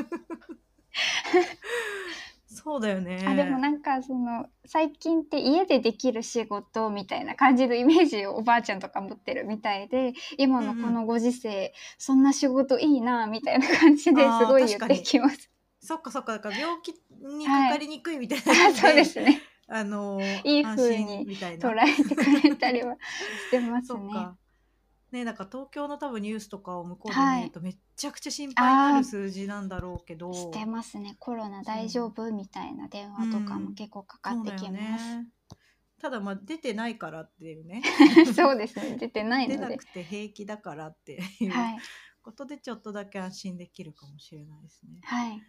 そうだよね。あでもなんかその最近って家でできる仕事みたいな感じのイメージをおばあちゃんとか持ってるみたいで今のこのご時世、そんな仕事いいなみたいな感じですごい言ってきます。そっかそっか。だから病気にかかりにくいみたいな、あ そうですね。あのいい風安に捉えてくれたりはしてますね。ねなんか東京の多分ニュースとかを向こうではい。見るとめっちゃくちゃ心配になる数字なんだろうけど、してますね。コロナ大丈夫みたいな電話とかも結構かかってきます。ね。ただまあ出てないからっていうね。そうですね。出てない出ので。なくて平気だからっていうはい。ことでちょっとだけ安心できるかもしれないですね。はい。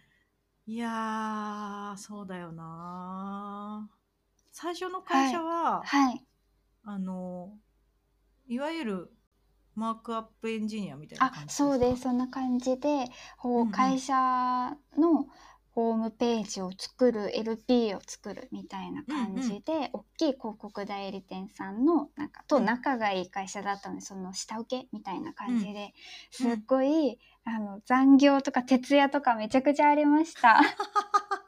いやーそうだよな最初の会社は、はい。あのいわゆるマークアップエンジニアみたいなあ感じですか？そうですそんな感じでこう、うんうん。会社のホームページを作る LP を作るみたいな感じで、大きい広告代理店さんのなんかとうん。仲がいい会社だったのでその下請けみたいな感じで、うん。すっごい、あの残業とか徹夜とかめちゃくちゃありました。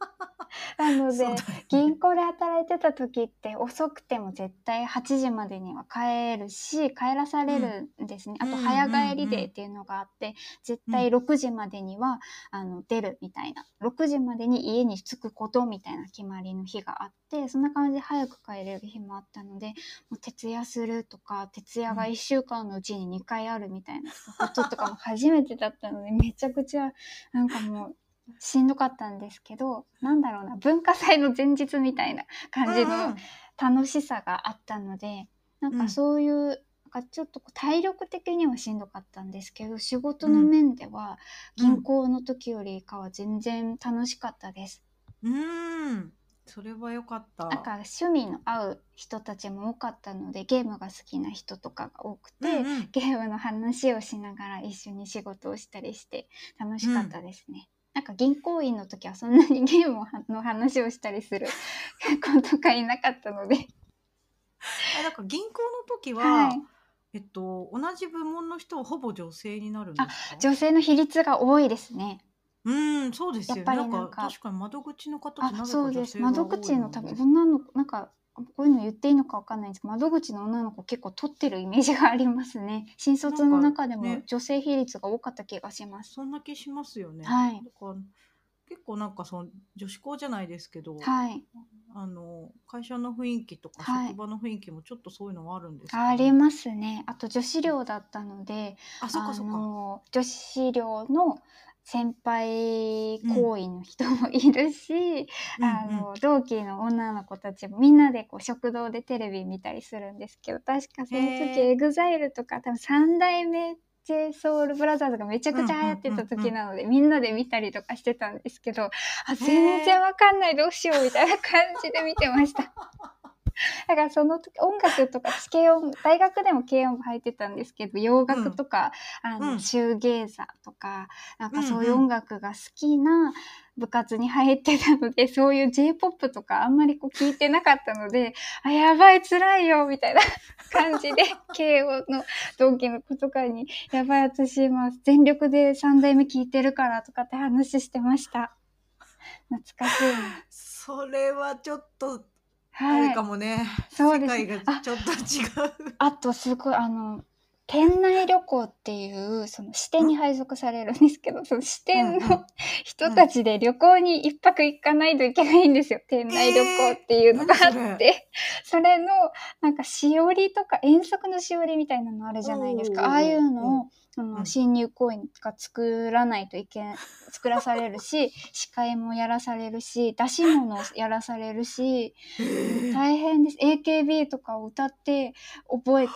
なので銀行で働いてた時って遅くても絶対8時までには帰るし帰らされるんですね、うんあと早帰りデーっていうのがあって絶対6時までにはあの出るみたいな。6時までに家に着くことみたいな決まりの日があってそんな感じで早く帰れる日もあったのでもう徹夜するとか徹夜が1週間のうちに2回あるみたいなこととかも初めてだったのでめちゃくちゃなんかもうしんどかったんですけどなんだろうな文化祭の前日みたいな感じうんうんの楽しさがあったので、なんかそういう、なんかちょっとこう体力的にはしんどかったんですけど仕事の面では銀行の時よりかは全然楽しかったです。うん。それは良かった。なんか趣味の合う人たちも多かったのでゲームが好きな人とかが多くて、うんうんゲームの話をしながら一緒に仕事をしたりして楽しかったですね。なんか銀行員の時はそんなにゲームの話をしたりする 子とかいなかったので、あなんか銀行の時は、はい、えっと同じ部門の人はほぼ女性になるんですか？女性の比率が多いですね。うん、そうですよね。やっぱりなんか確かに窓口の方ってあなぜか女性が多い窓口の多分です女の子なんかこういうの言っていいのかわかんないんですけど窓口の女の子結構取ってるイメージがありますね。新卒の中でも女性比率が多かった気がします、そんな気しますよね。はい。結構なんかその女子校じゃないですけど、はい。あの会社の雰囲気とかはい。職場の雰囲気もちょっとそういうのはあるんですか、ありますね。あと女子寮だったのであ、そうかそうか。の女子寮の先輩行為の人もいるし、あうんうん。の同期の女の子たちもみんなでこう食堂でテレビ見たりするんですけど確かその時 EXILE とか多分3代目 j ソ b r o t h e r がめちゃくちゃ流行ってた時なので、みんなで見たりとかしてたんですけどあ全然わかんないどうしようみたいな感じで見てました。だからその時音楽とか私軽音大学でも軽音部入ってたんですけど洋楽とか、あのうん。シューゲーザーとかなんかそういううんうん音楽が好きな部活に入ってたので、そういう J-POP とかあんまりこう聞いてなかったのであやばい辛いよみたいな 感じで慶応の同期の子とかに「やばい私今全力で3代目聞いてるから」とかって話してました。懐かしいな。それはちょっとあはいれかもね。そうです世界がちょっと違う。あとすごいあの店内旅行っていうその支店に配属されるんですけど、その支店うんうん。の人たちで旅行に一泊行かないといけないんですよ。店内旅行っていうのがあ何それって、それのなんかしおりとか遠足のしおりみたいなのあるじゃないですか。おーああいうのをそうん。の新入行員が作らないといけ作らされるし 司会もやらされるし出し物をやらされるし大変です。AKB とかを歌って覚えて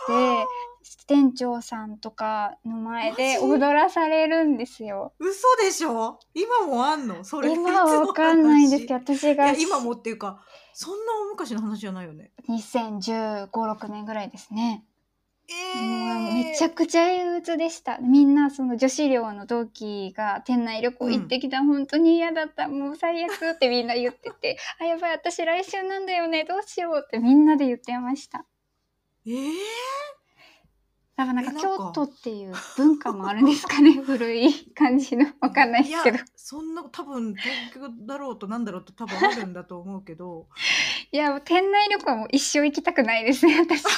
店長さんとかの前で踊らされるんですよ。嘘でしょ？今もあんの？それ今はわかんないんです。けどど私が今もっていうかそんな大昔の話じゃないよね。2015、6年ぐらいですね。えもうめちゃくちゃ憂鬱でした。みんなその女子寮の同期が店内旅行行ってきた、本当に嫌だった、もう最悪ってみんな言ってて、あ、やばい、私来週なんだよね、どうしようってみんなで言ってました。えー、なんか京都っていう文化もあるんですかね、古い感じの。わかんないですけど。いやそんな多分東京だろうとなんだろうと多分あるんだと思うけどいや、もう店内旅行も一生行きたくないですね、私。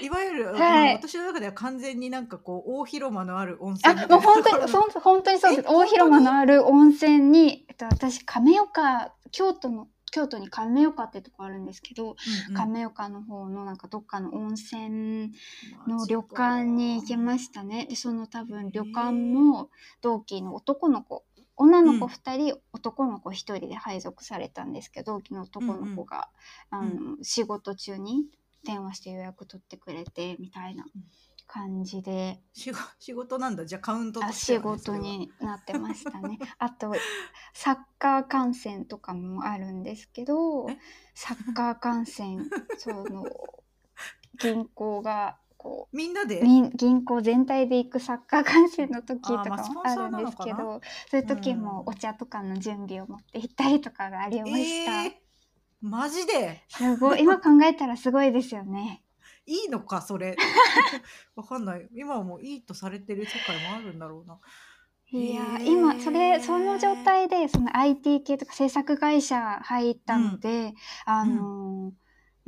いわゆる、はい私の中では完全になんかこう大広間のある温泉あ、もう本当に、そん本当にそうです。え大広間のある温泉に、えっと、私、亀岡、京都の、京都に亀岡ってとこあるんですけど、うんうん。亀岡の方のなんかどっかの温泉の旅館に行きましたね。で、その多分旅館も同期の男の子、女の子うん。2人、男の子1人で配属されたんですけど、同期の男の子が、んあの仕事中に電話して予約取ってくれてみたいな感じで、仕事仕事なんだ。じゃあカウントとあ仕事になってましたね。あとサッカー観戦とかもあるんですけどえ？サッカー観戦 その銀行がこそれはみんなで？銀行全体で行くサッカー観戦の時とかもあるんですけどそういう時もうん。お茶とかの準備を持って行ったりとかがありました。えー、マジで？すごい今考えたらすごいですよね。いいのかそれ。わかんない。今はもういいとされてる世界もあるんだろうな。いや今それその状態でその IT 系とか制作会社入ったので、あのー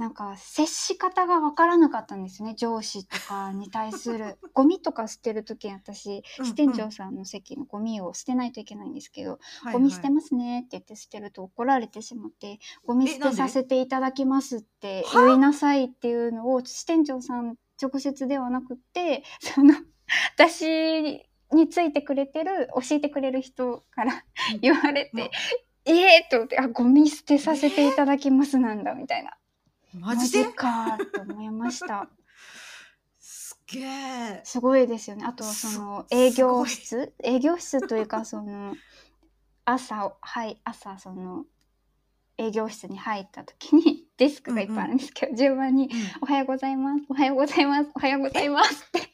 なんか接し方が分からなかったんですよね。上司とかに対する ゴミとか捨てる時に私うん支店長さんの席のゴミを捨てないといけないんですけど、はいゴミ捨てはいますねって言って捨てると怒られてしまってゴミ捨えなんで？てさせていただきますっては？言いなさいっていうのを支店長さん直接ではなくって その私についてくれてる教えてくれる人からうん。言われて、まええー、と思ってあゴミ捨てさせていただきますなんだみたいな、マジで？かと思いましたすげえ。すごいですよねあとその営業室？営業室というか その朝はい朝その営業室に入った時に デスクがいっぱいあるんですけど、順番にうんおはようございます。おはようございます。おはようございますって、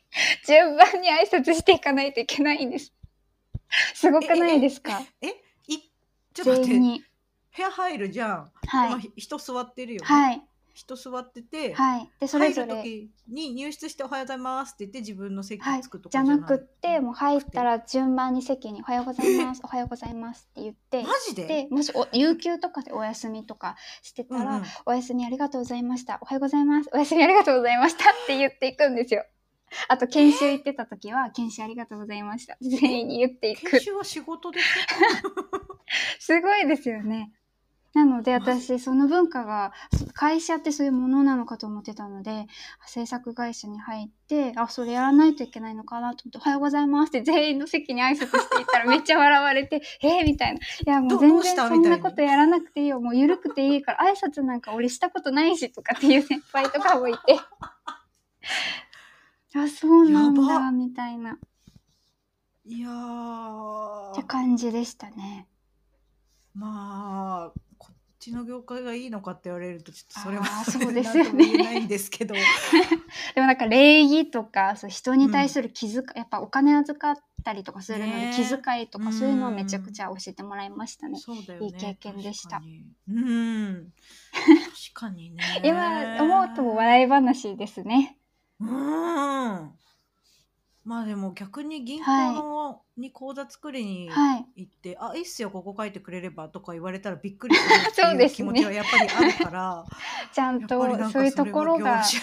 順番に挨拶していかないといけないんです。すごくないですか？え、い、ちょっと待って。部屋入るじゃん。はい。人座ってるよね。はい。人座ってて、はい。で、それぞ入るれ、時に入室しておはようございますって言って自分の席はいに着くと。じゃかじゃなくって、もう入ったら順番に席におはようございます。おはようございますって言って、マジで？で、もしお有給とかでお休みとかしてたら、うんうんお休みありがとうございました。おはようございます。お休みありがとうございましたって言っていくんですよ。あと、研修行ってた時は、研修ありがとうございました。全員に言っていく研。修は仕事でし すごいですよね。なので私その文化が会社ってそういうものなのかと思ってたので制作会社に入ってあそれやらないといけないのかなと思って「おはようございます」って全員の席に挨拶していたら めっちゃ笑われて「えー?」みたいな「いやもう全然そんなことやらなくていいよ。もう緩くていいから挨拶なんか俺したことないし」とかっていう先輩とかもいて。あそうなんだみたいな。っいやー。て感じでしたね。まあちの業界がいいのかって言われるとちょっとそれはあー そうですよね。ないんですけど。でもなんか礼儀とかそう人に対する気遣い、やっぱお金預かったりとかするので、ね気遣いとかそういうのをうんめちゃくちゃ教えてもらいましたね。そうだよねいい経験でした。うん。確かにね。今思うと笑い話ですね。うんまあでも逆に銀行の、に口座作りにはい。行って、あいいっすよここ書いてくれればとか言われたらびっくりするって そうですね。いう気持ちはやっぱりあるから ちゃんやっぱりなんそういうところが。そ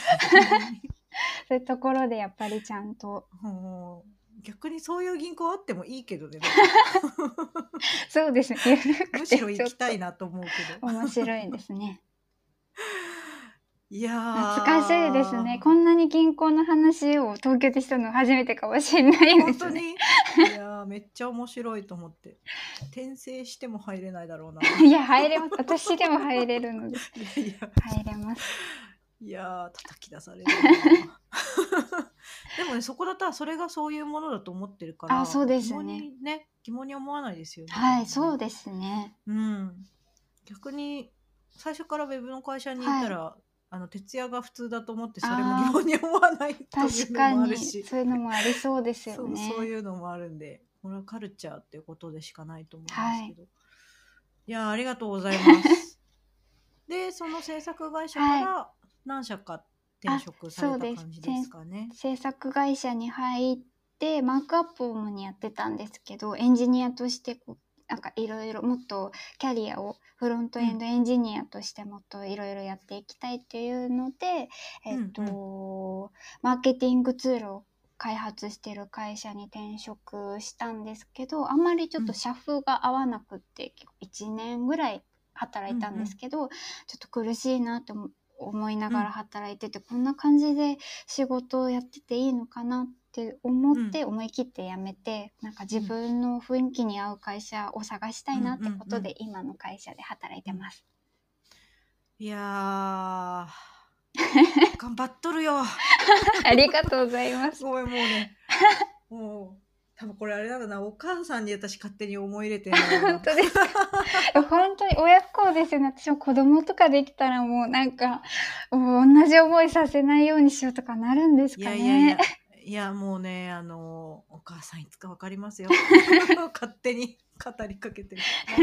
ういうところでやっぱりちゃんと。もう逆にそういう銀行あってもいいけどね。そうですね。むしてろちょっと。行きたいなと思うけど。面白いですね。いやー懐かしいですね。こんなに銀行の話を東京でしたの初めてかもしれないですね。本当に。いやーめっちゃ面白いと思って。転生しても入れないだろうな。いや入れます。私でも入れるので。いや入れます。いやー叩き出されるな。でもねそこだったらそれがそういうものだと思ってるからあそうですよね。疑問にね疑問に思わないですよね。はい、そうでですね。うん。逆に最初からウェブの会社に行ったら、あの徹夜が普通だと思ってそれも疑問に思わないというのもあるし。そういうのもありそうですよそうね。そういうのもあるんでこれはカルチャーっていうことでしかないと思うんですけど、い、やーありがとうございます。でその制作会社から何社か転職された感じですかね、制作会社に入ってマークアップを主にやってたんですけどエンジニアとしてこうなんかいろいろもっとキャリアをフロントエンドエンジニアとしてもっといろいろやっていきたいっていうので、えっとマーケティングツールを開発してる会社に転職したんですけどあんまりちょっと社風が合わなくって、結構1年ぐらい働いたんですけど、ちょっと苦しいなと思思いながら働いてて、こんな感じで仕事をやってていいのかなって思って思い切って辞めて、なんか自分の雰囲気に合う会社を探したいなってことで、今の会社で働いてます。いやー。頑張っとるよ。ありがとうございます。ごめんもうね。もう多分これあれなんだな。お母さんに私勝手に思い入れてんだろうな。本当ですか？本当に親不孝ですよね。私も子供とかできたらもうなんかもう同じ思いさせないようにしようとかなるんですいかね。やいやいやいやもうねあのお母さんいつかわかりますよ。勝手に語りかけてる。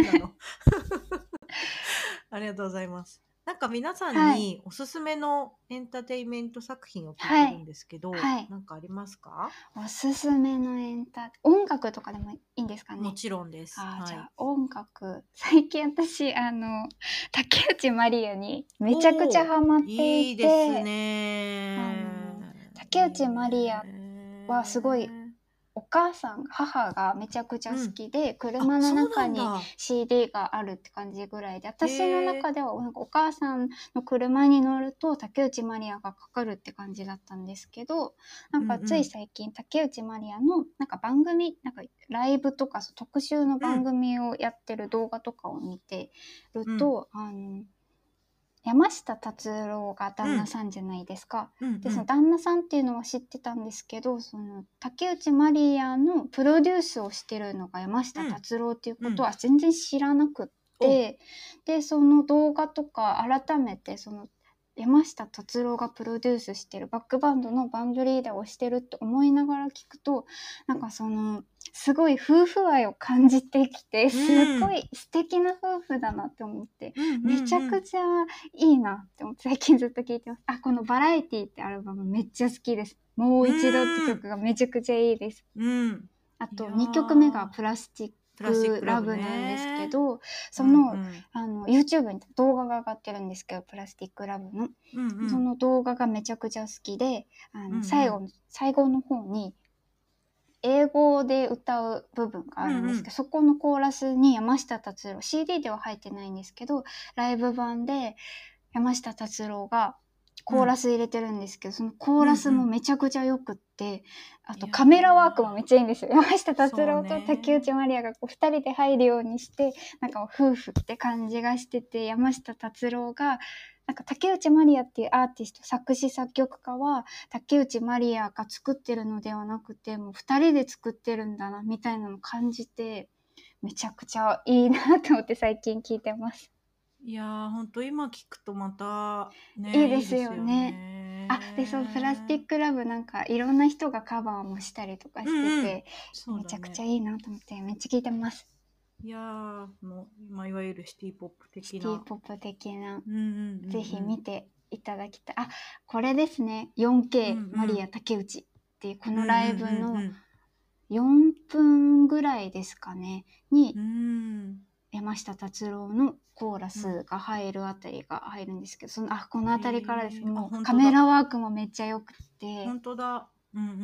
ありがとうございます。なんか皆さんはにおすすめのエンターテインメント作品を聞いてるんですけど、はい。はい。なんかありますか、おすすめのエンタ音楽とかでもいいんですかね？もちろんです。あー、はい。じゃあ音楽。最近私あの竹内まりやにめちゃくちゃハマっていて。いいですね竹内まりやはすごいお母さん母がめちゃくちゃ好きで、車の中に CD があるって感じぐらいで私の中ではなんかお母さんの車に乗ると竹内まりやがかかるって感じだったんですけどなんかつい最近、竹内まりやのなんか番組なんかライブとか特集の番組をやってる動画とかを見てると、あの山下達郎が旦那さんじゃないですか。うんうんでその旦那さんっていうのは知ってたんですけどその竹内まりやのプロデュースをしてるのが山下達郎っていうことは全然知らなくって、でその動画とか改めてその山下達郎がプロデュースしてるバックバンドのバンドリーダーをしてるって思いながら聞くとなんかそのすごい夫婦愛を感じてきてすごい素敵な夫婦だなって思って。めちゃくちゃいいなって思って最近ずっと聞いてます。あ、このバラエティってアルバムめっちゃ好きです。もう一度って曲がめちゃくちゃいいです。うんあといやー2曲目がプラスチッックラブなんですけど、その、うんあの YouTube に動画が上がってるんですけど、プラスティックラブの、うんうん。その動画がめちゃくちゃ好きで、あの、うんうん。最後の最後の方に英語で歌う部分があるんですけど、うんうん。そこのコーラスに山下達郎 CD では入ってないんですけどライブ版で山下達郎がコーラス入れてるんですけど、そのコーラスもめちゃくちゃよくって、あといや。ーカメラワークもめっちゃいいんですよ。山下達郎と竹内まりやがこう2人で入るようにしてなんか夫婦って感じがしてて山下達郎がなんか竹内まりやっていうアーティスト作詞作曲家は竹内まりやが作ってるのではなくてもう2人で作ってるんだなみたいなのを感じてめちゃくちゃいいなと思って最近聞いてます。いやーほんと今聞くとまたねいいですよね。ね。あでそうプラスティックラブなんかいろんな人がカバーもしたりとかしてて、うんうん。そうだね。めちゃくちゃいいなと思ってめっちゃ聞いてます。いやーこのまあいわゆるシティポップシ的な。ティポップ的な。うんうんうんうんぜひ見ていただきたい。あ、これですね。4K、うんうん。マリア竹内っていうこのライブうんうのん4分ぐらいですかね。にうんうん山下達郎のコーラスが入るあたりが入るんですけど、そのあこのあたりからです。へー。あもう本当だ。カメラワークもめっちゃ良くて。本当だ。うんうんうんう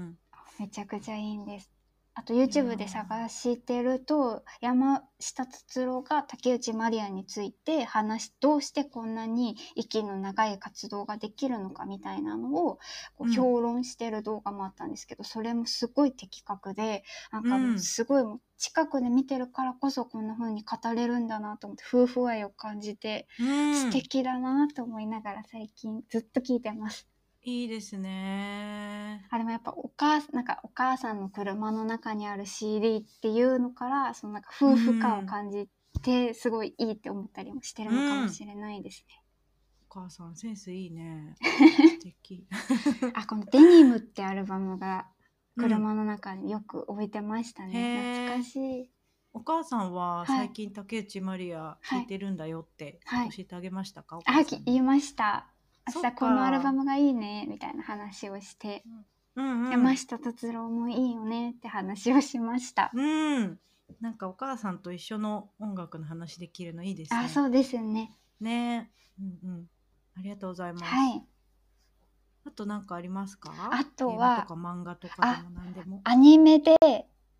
ん。めちゃくちゃいいんです。あと YouTube で探してると山下達郎が竹内まりやについて話しどうしてこんなに息の長い活動ができるのかみたいなのをこうん。う評論してる動画もあったんですけど、それもすごい的確でなんかすごい近くで見てるからこそこんな風に語れるんだなと思って夫婦愛を感じてうんうん。素敵だなと思いながら最近ずっと聞いてます。いいですね。あれもやっぱお母なんかお母さんの車の中にある CD っていうのからそのなんか夫婦感を感じてすごいいいって思ったりもしてるのかもしれないですね。お母さんセンスいいね。素敵。あこの「デニム」ってアルバムが車の中によく置いてましたね。へー。懐かしい。お母さんははい。最近竹内まりや聴いてるんだよってはい。教えてあげましたか、おあ母さん。に言いました。明日このアルバムがいいねみたいな話をして、うんうん、山下達郎もいいよねって話をしました。うん。なんかお母さんと一緒の音楽の話できるのいいですね。あそうですね。ね。うんうん。ありがとうございます、はい。あと何かありますか？あとは漫画とかでも何でも。アニメで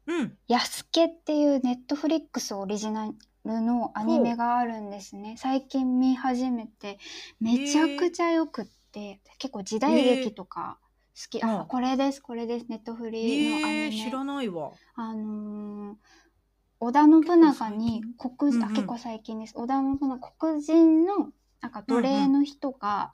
うん。やすけっていうネットフリックスオリジナルのアニメがあるんですね。最近見始めてめちゃくちゃよくって、結構時代劇とか好き。うんあ、これです、これです。ネットフリのアえー、ニメ。知らないわあのー織田信長に黒人、うんうんあ結構最近です。織田信長黒人のなんか奴隷の人が、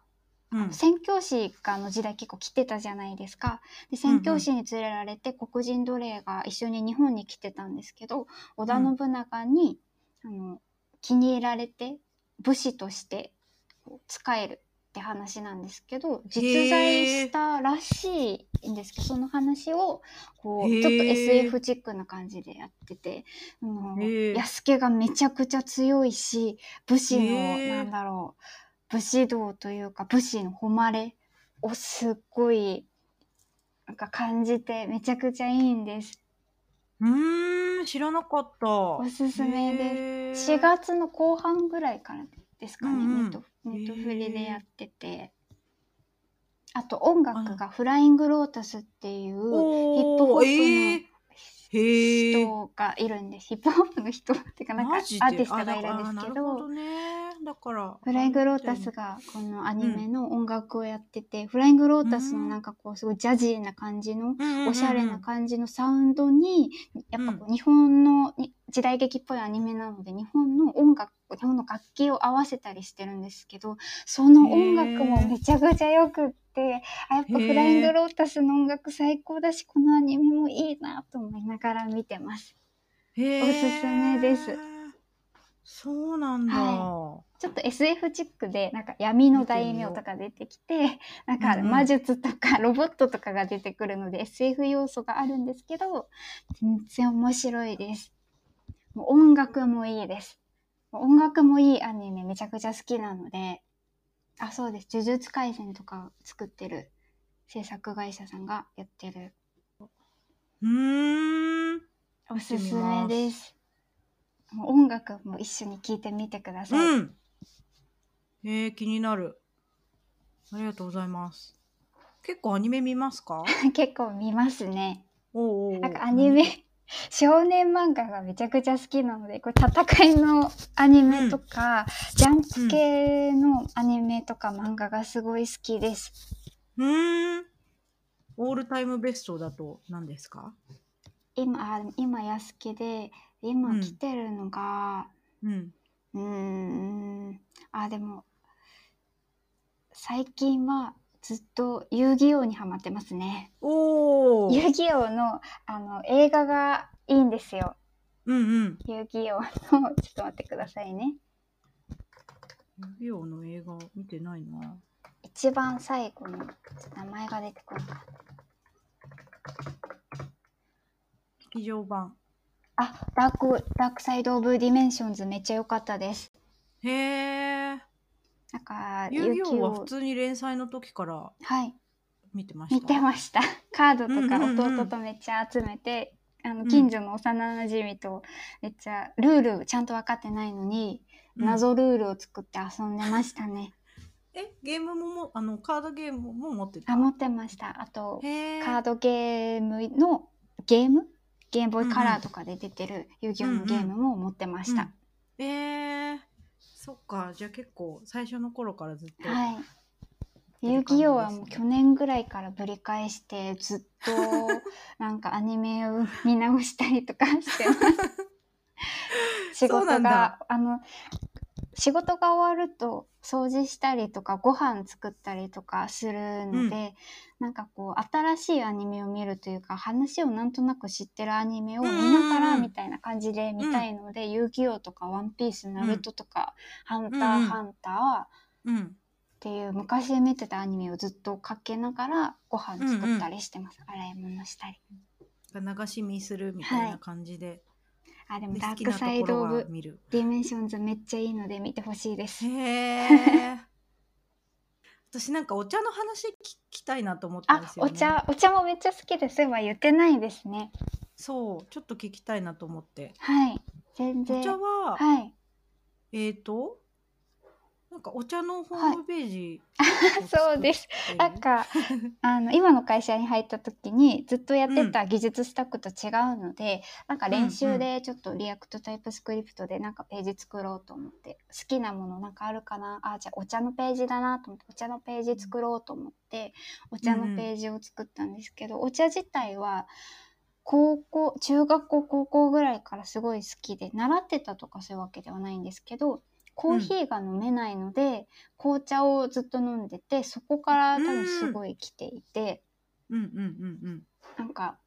うん宣教師があの時代結構来てたじゃないですか。で宣教師に連れられて黒人奴隷が一緒に日本に来てたんですけど織田信長に、あの気に入られて武士として使えるって話なんですけど実在したらしいんですけどその話をこうちょっと SF チックな感じでやっててあのへー。安家がめちゃくちゃ強いし武士のなんだろう武士道というか武士の誉れをすっごいなんか感じてめちゃくちゃいいんです。うーん知らなかったおおすすめです。す4月の後半ぐらいからですかね、うんうんネットネットフリでやってて。あと音楽がフライングロータスっていうヒップホップの。人がいるんです。ヒップホップの人っていうかなんかアーティストがいるんですけどど、ね。だから。フライングロータスがこのアニメの音楽をやってて、フライングロータスのなんかこうすごいジャジーな感じの、おしゃれな感じのサウンドに、やっぱこう日本のに時代劇っぽいアニメなので、日本の音楽、日本の楽器を合わせたりしてるんですけど、その音楽もめちゃくちゃよくって、あやっぱフライングロータスの音楽最高だし、このアニメもいいなと思いながら見てます。おすすめです。そうなんだ。はちょっと SF チックで、なんか闇の大名とか出てきて、なんかうんうん魔術とか ロボットとかが出てくるので SF 要素があるんですけど、全然面白いです。もう音楽もいいです。音楽もいいアニメめちゃくちゃ好きなので、あ、そうです。呪術廻戦とか作ってる制作会社さんがやってるうーん。おすすめです。もう音楽も一緒に聴いてみてください。うん。えー、気になる。ありがとうございます。結構アニメ見ますか？結構見ますね。おうおうなんかアニメ、少年漫画がめちゃくちゃ好きなので、これ戦いのアニメとか、ジャンプ系のアニメとか漫画がすごい好きです。うーん。オールタイムベストだと何ですか？今、あ今安家で、今うん来てるのが、うん。うーん、あ、でも、最近はずっと遊戯王にハマってますね。おお。遊戯王のあの映画がいいんですよ。うんうん。遊戯王の、ちょっと待ってくださいね。遊戯王の映画見てないな。一番最後の名前が出てこない。劇場版。あ、ダーク、 Dark Side of Dimensions めっちゃ良かったです。へえ。なんか、遊戯王はを普通に連載の時からはい、見てました。見てました。カードとかうんうんうん弟とめっちゃ集めて、あの、ん近所の幼馴染とめっちゃルールちゃんと分かってないのに、うん謎ルールを作って遊んでましたね。え、ゲームもも、あの、カードゲームも持ってた？あ、持ってました。あと。カードゲームのゲーム？ゲームボーイカラーとかで出てる遊戯王のゲームも持ってました。うんえー、そっか。じゃあ結構最初の頃からずっと。はい。て遊戯王はもう去年ぐらいからぶり返してずっと なんかアニメを見直したりとかしてます。仕事があの仕事が終わると掃除したりとかご飯作ったりとかするので、なんかこう新しいアニメを見るというか話をなんとなく知ってるアニメを見ながらみたいな感じで見たいので、遊戯王とかワンピースナルトとか、ハンター、うんうんハンターうん。っていう昔見てたアニメをずっとかけながらご飯作ったりしてます、洗い物したり。流し見するみたいな感じで。あでもで Dark Side of Dimensions めっちゃいいので見てほしいですへえ。私なんかお茶の話聞きたいなと思ったんあですよ、ね。お茶お茶もめっちゃ好きですそういえば言ってないですねそう、ちょっと聞きたいなと思って。はい全お然茶は、はいえーと、なんかお茶のホはい。ームページを そうです。なんか あの今の会社に入った時にずっとやってた技術スタッフと違うので、なんか練習でちょっと React TypeScript でなんかページ作ろうと思って好きなものなんかあるかな？あじゃあお茶のページだなと思ってお茶のページ作ろうと思ってお茶のページを作ったんですけど、お茶自体は高校中学校高校ぐらいからすごい好きで習ってたとかそういうわけではないんですけどコーヒーが飲めないので、紅茶をずっと飲んでてそこから多分すごい来ていて、うんうんうんうん。なんか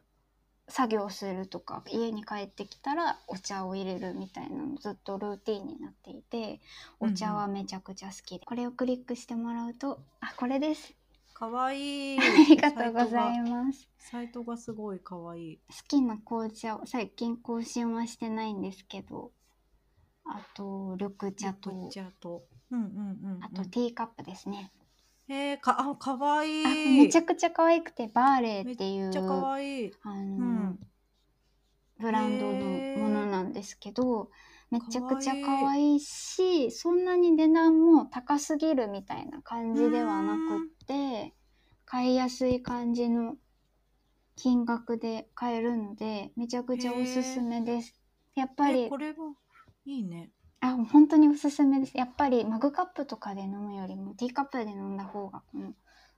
作業するとか家に帰ってきたらお茶を入れるみたいなのずっとルーティンになっていてお茶はめちゃくちゃ好きで、これをクリックしてもらうとあこれですかわいい。ありがとうございますサイトがすごいかわいい。好きな紅茶を最近更新はしてないんですけどあと緑茶と緑茶と。うんうんうん、うん。あとティーカップですね、えー、か、あ、かわいい。あめちゃくちゃ可愛くてバーレーっていうめっちゃかわいい。あの、うん。ブランドのものなんですけどめちゃくちゃ可愛いしそんなに値段も高すぎるみたいな感じではなくって買いやすい感じの金額で買えるので、めちゃくちゃおすすめです。やっぱりえ、これは？いいね。あ、本当におすすめです。やっぱりマグカップとかで飲むよりもティーカップで飲んだ方が、この、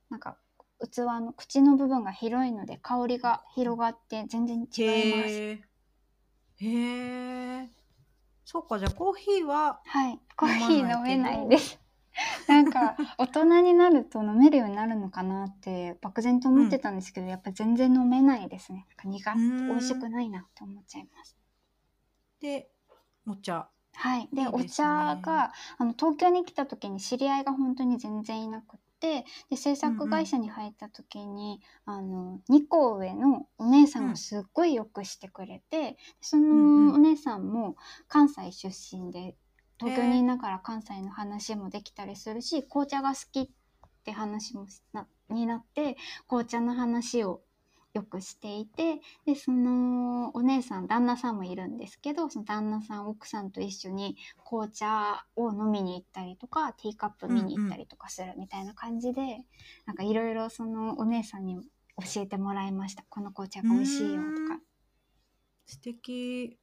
なんか、器の口の部分が広いので香りが広がって全然違います。へえ。へえ。そうか、じゃあコーヒーは、はい。コーヒー飲めないです。なんか、大人になると飲めるようになるのかなって漠然と思ってたんですけど、やっぱ全然飲めないですね。なんか苦美味しくないなって思っちゃいます。で、お茶。はい。で、いいですねお茶が、あの、東京に来た時に知り合いが本当に全然いなくって、で、制作会社に入った時に、あの、2個上のお姉さんがすっごいよくしてくれて、そんうんのお姉さんも関西出身で、東京にいながら関西の話もできたりするし、紅茶が好きって話もしなになって、紅茶の話をよくしていて、で、そのお姉さん、旦那さんもいるんですけど、その旦那さん、奥さんと一緒に紅茶を飲みに行ったりとか、ティーカップ見に行ったりとかするみたいな感じで、なんかいろいろそのお姉さんに教えてもらいました。この紅茶が美味しいよとか。素敵。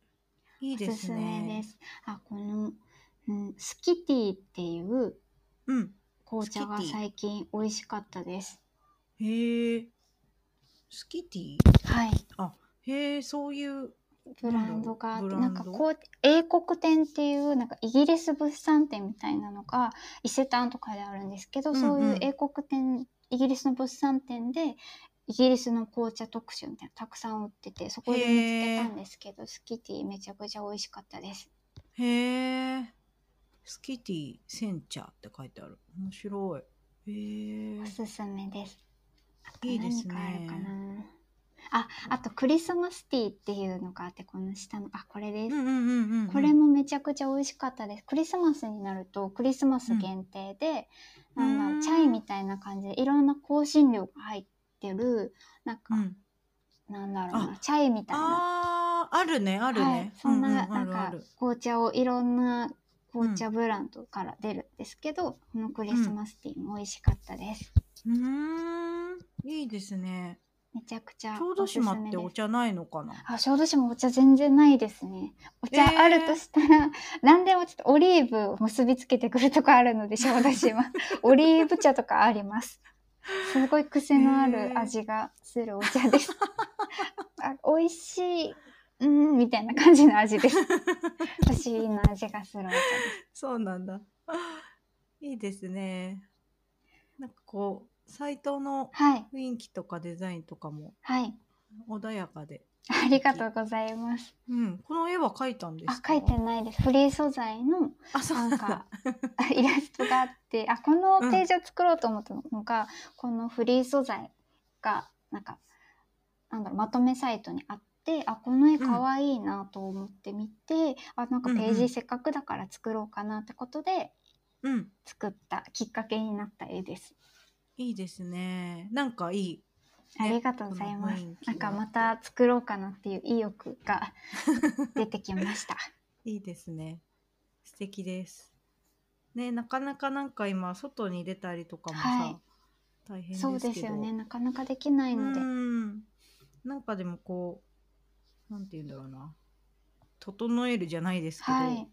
いいですおすすめね。です。あ、この、うん、スキティっていううん。紅茶が最近美味しかったです。へえ。スキティはい。へえ、そういう。ブランドがあって、なんかこう、英国店っていう、なんかイギリス物産展みたいなのが伊勢丹とかであるんですけど、うんうんそういう英国店、イギリスの物産展で、イギリスの紅茶特集みたいなのたくさん売ってて、そこで見つけたんですけど、スキティめちゃくちゃ美味しかったです。へえ。スキティ煎茶って書いてある。面白い。へえお。すすめです。あといいです何かあるねかな。あ、あとクリスマスティーっていうのがあって、この下の、あ、これです。うんうんうんうんうん。これもめちゃくちゃ美味しかったです。クリスマスになるとクリスマス限定で、うんなんだチャイみたいな感じでいろんな香辛料が入ってるなんか、うん。なんだろうなチャイみたいな、あるね、あるはいね。そんな,、ううなんか。紅茶をいろんな紅茶ブランドから出るんですけど、このクリスマスティーも美味しかったです。うーん。いいですね。めちゃくちゃ小豆島ってお茶ないのかな？あ、小豆島お茶全然ないですね。お茶えーあるとしたら、何でもちょっとオリーブを結びつけてくるとこあるので、小豆島。オリーブ茶とかあります。すごい癖のあえるー味がするお茶です。あ美味しい。うーん、みたいな感じの味です。不思議な味がするお茶です。そうなんだ。いいですね。なんかこう、サイトのはい。雰囲気とかデザインとかもはい。穏やかで。ありがとうございます。うん。この絵は描いたんですあ、か書いてないです。フリー素材のあ、そうなんかイラストがあってあこのページを作ろうと思ったのが、このフリー素材がなんかなんだろうまとめサイトにあってあこの絵かわいいなと思って見て、あなんかペーうんうんジせっかくだから作ろうかなってことでうん。作ったきっかけになった絵です。いいですね。なんかいい。ありがとうございますなんかがまた作ろうかなっていう意欲が 出てきました。いいですね。素敵です。ね、なかなかなんか今外に出たりとかもさ、はい大変ですけど。そうですよね。なかなかできないので。うん。なんかでもこう、なんて言うんだろうな。整えるじゃないですけど、はい。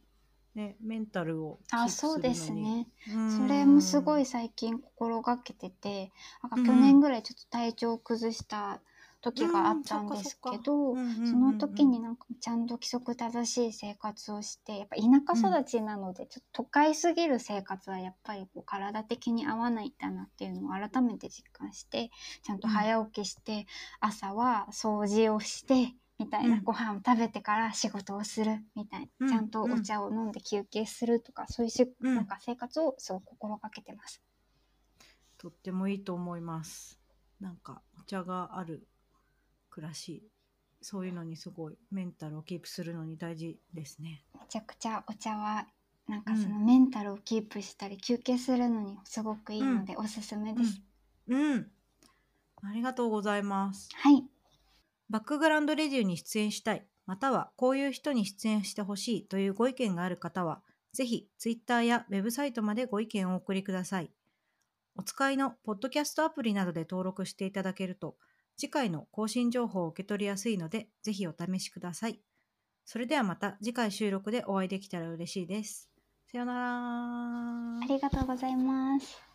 ね、メンタルをあ、そうです。ね。うんそれもすごい最近心がけてて、なんかうん去年ぐらいちょっと体調を崩した時があったんですけど、うんその時になんかちゃんと規則正しい生活をして、やっぱ田舎育ちなので、ちょっと都会すぎる生活はやっぱりこう体的に合わないんだなっていうのを改めて実感して、ちゃんと早起きして、朝は掃除をして、みたいな、うんご飯を食べてから仕事をするみたいな、うんちゃんとお茶を飲んで休憩するとか、そういうし、うんなんか生活をすごく心がけてます。とってもいいと思います。なんかお茶がある暮らし、そういうのにすごいメンタルをキープするのに大事ですね。めちゃくちゃお茶はなんかうんそのメンタルをキープしたり休憩するのにすごくいいのでおすすめです。うん。ありがとうございます。はい。バックグラウンドレディオに出演したい、またはこういう人に出演してほしいというご意見がある方は、ぜひ Twitter やウェブサイトまでご意見をお送りください。お使いのポッドキャストアプリなどで登録していただけると、次回の更新情報を受け取りやすいので、ぜひお試しください。それではまた次回収録でお会いできたら嬉しいです。さようなら。ありがとうございます。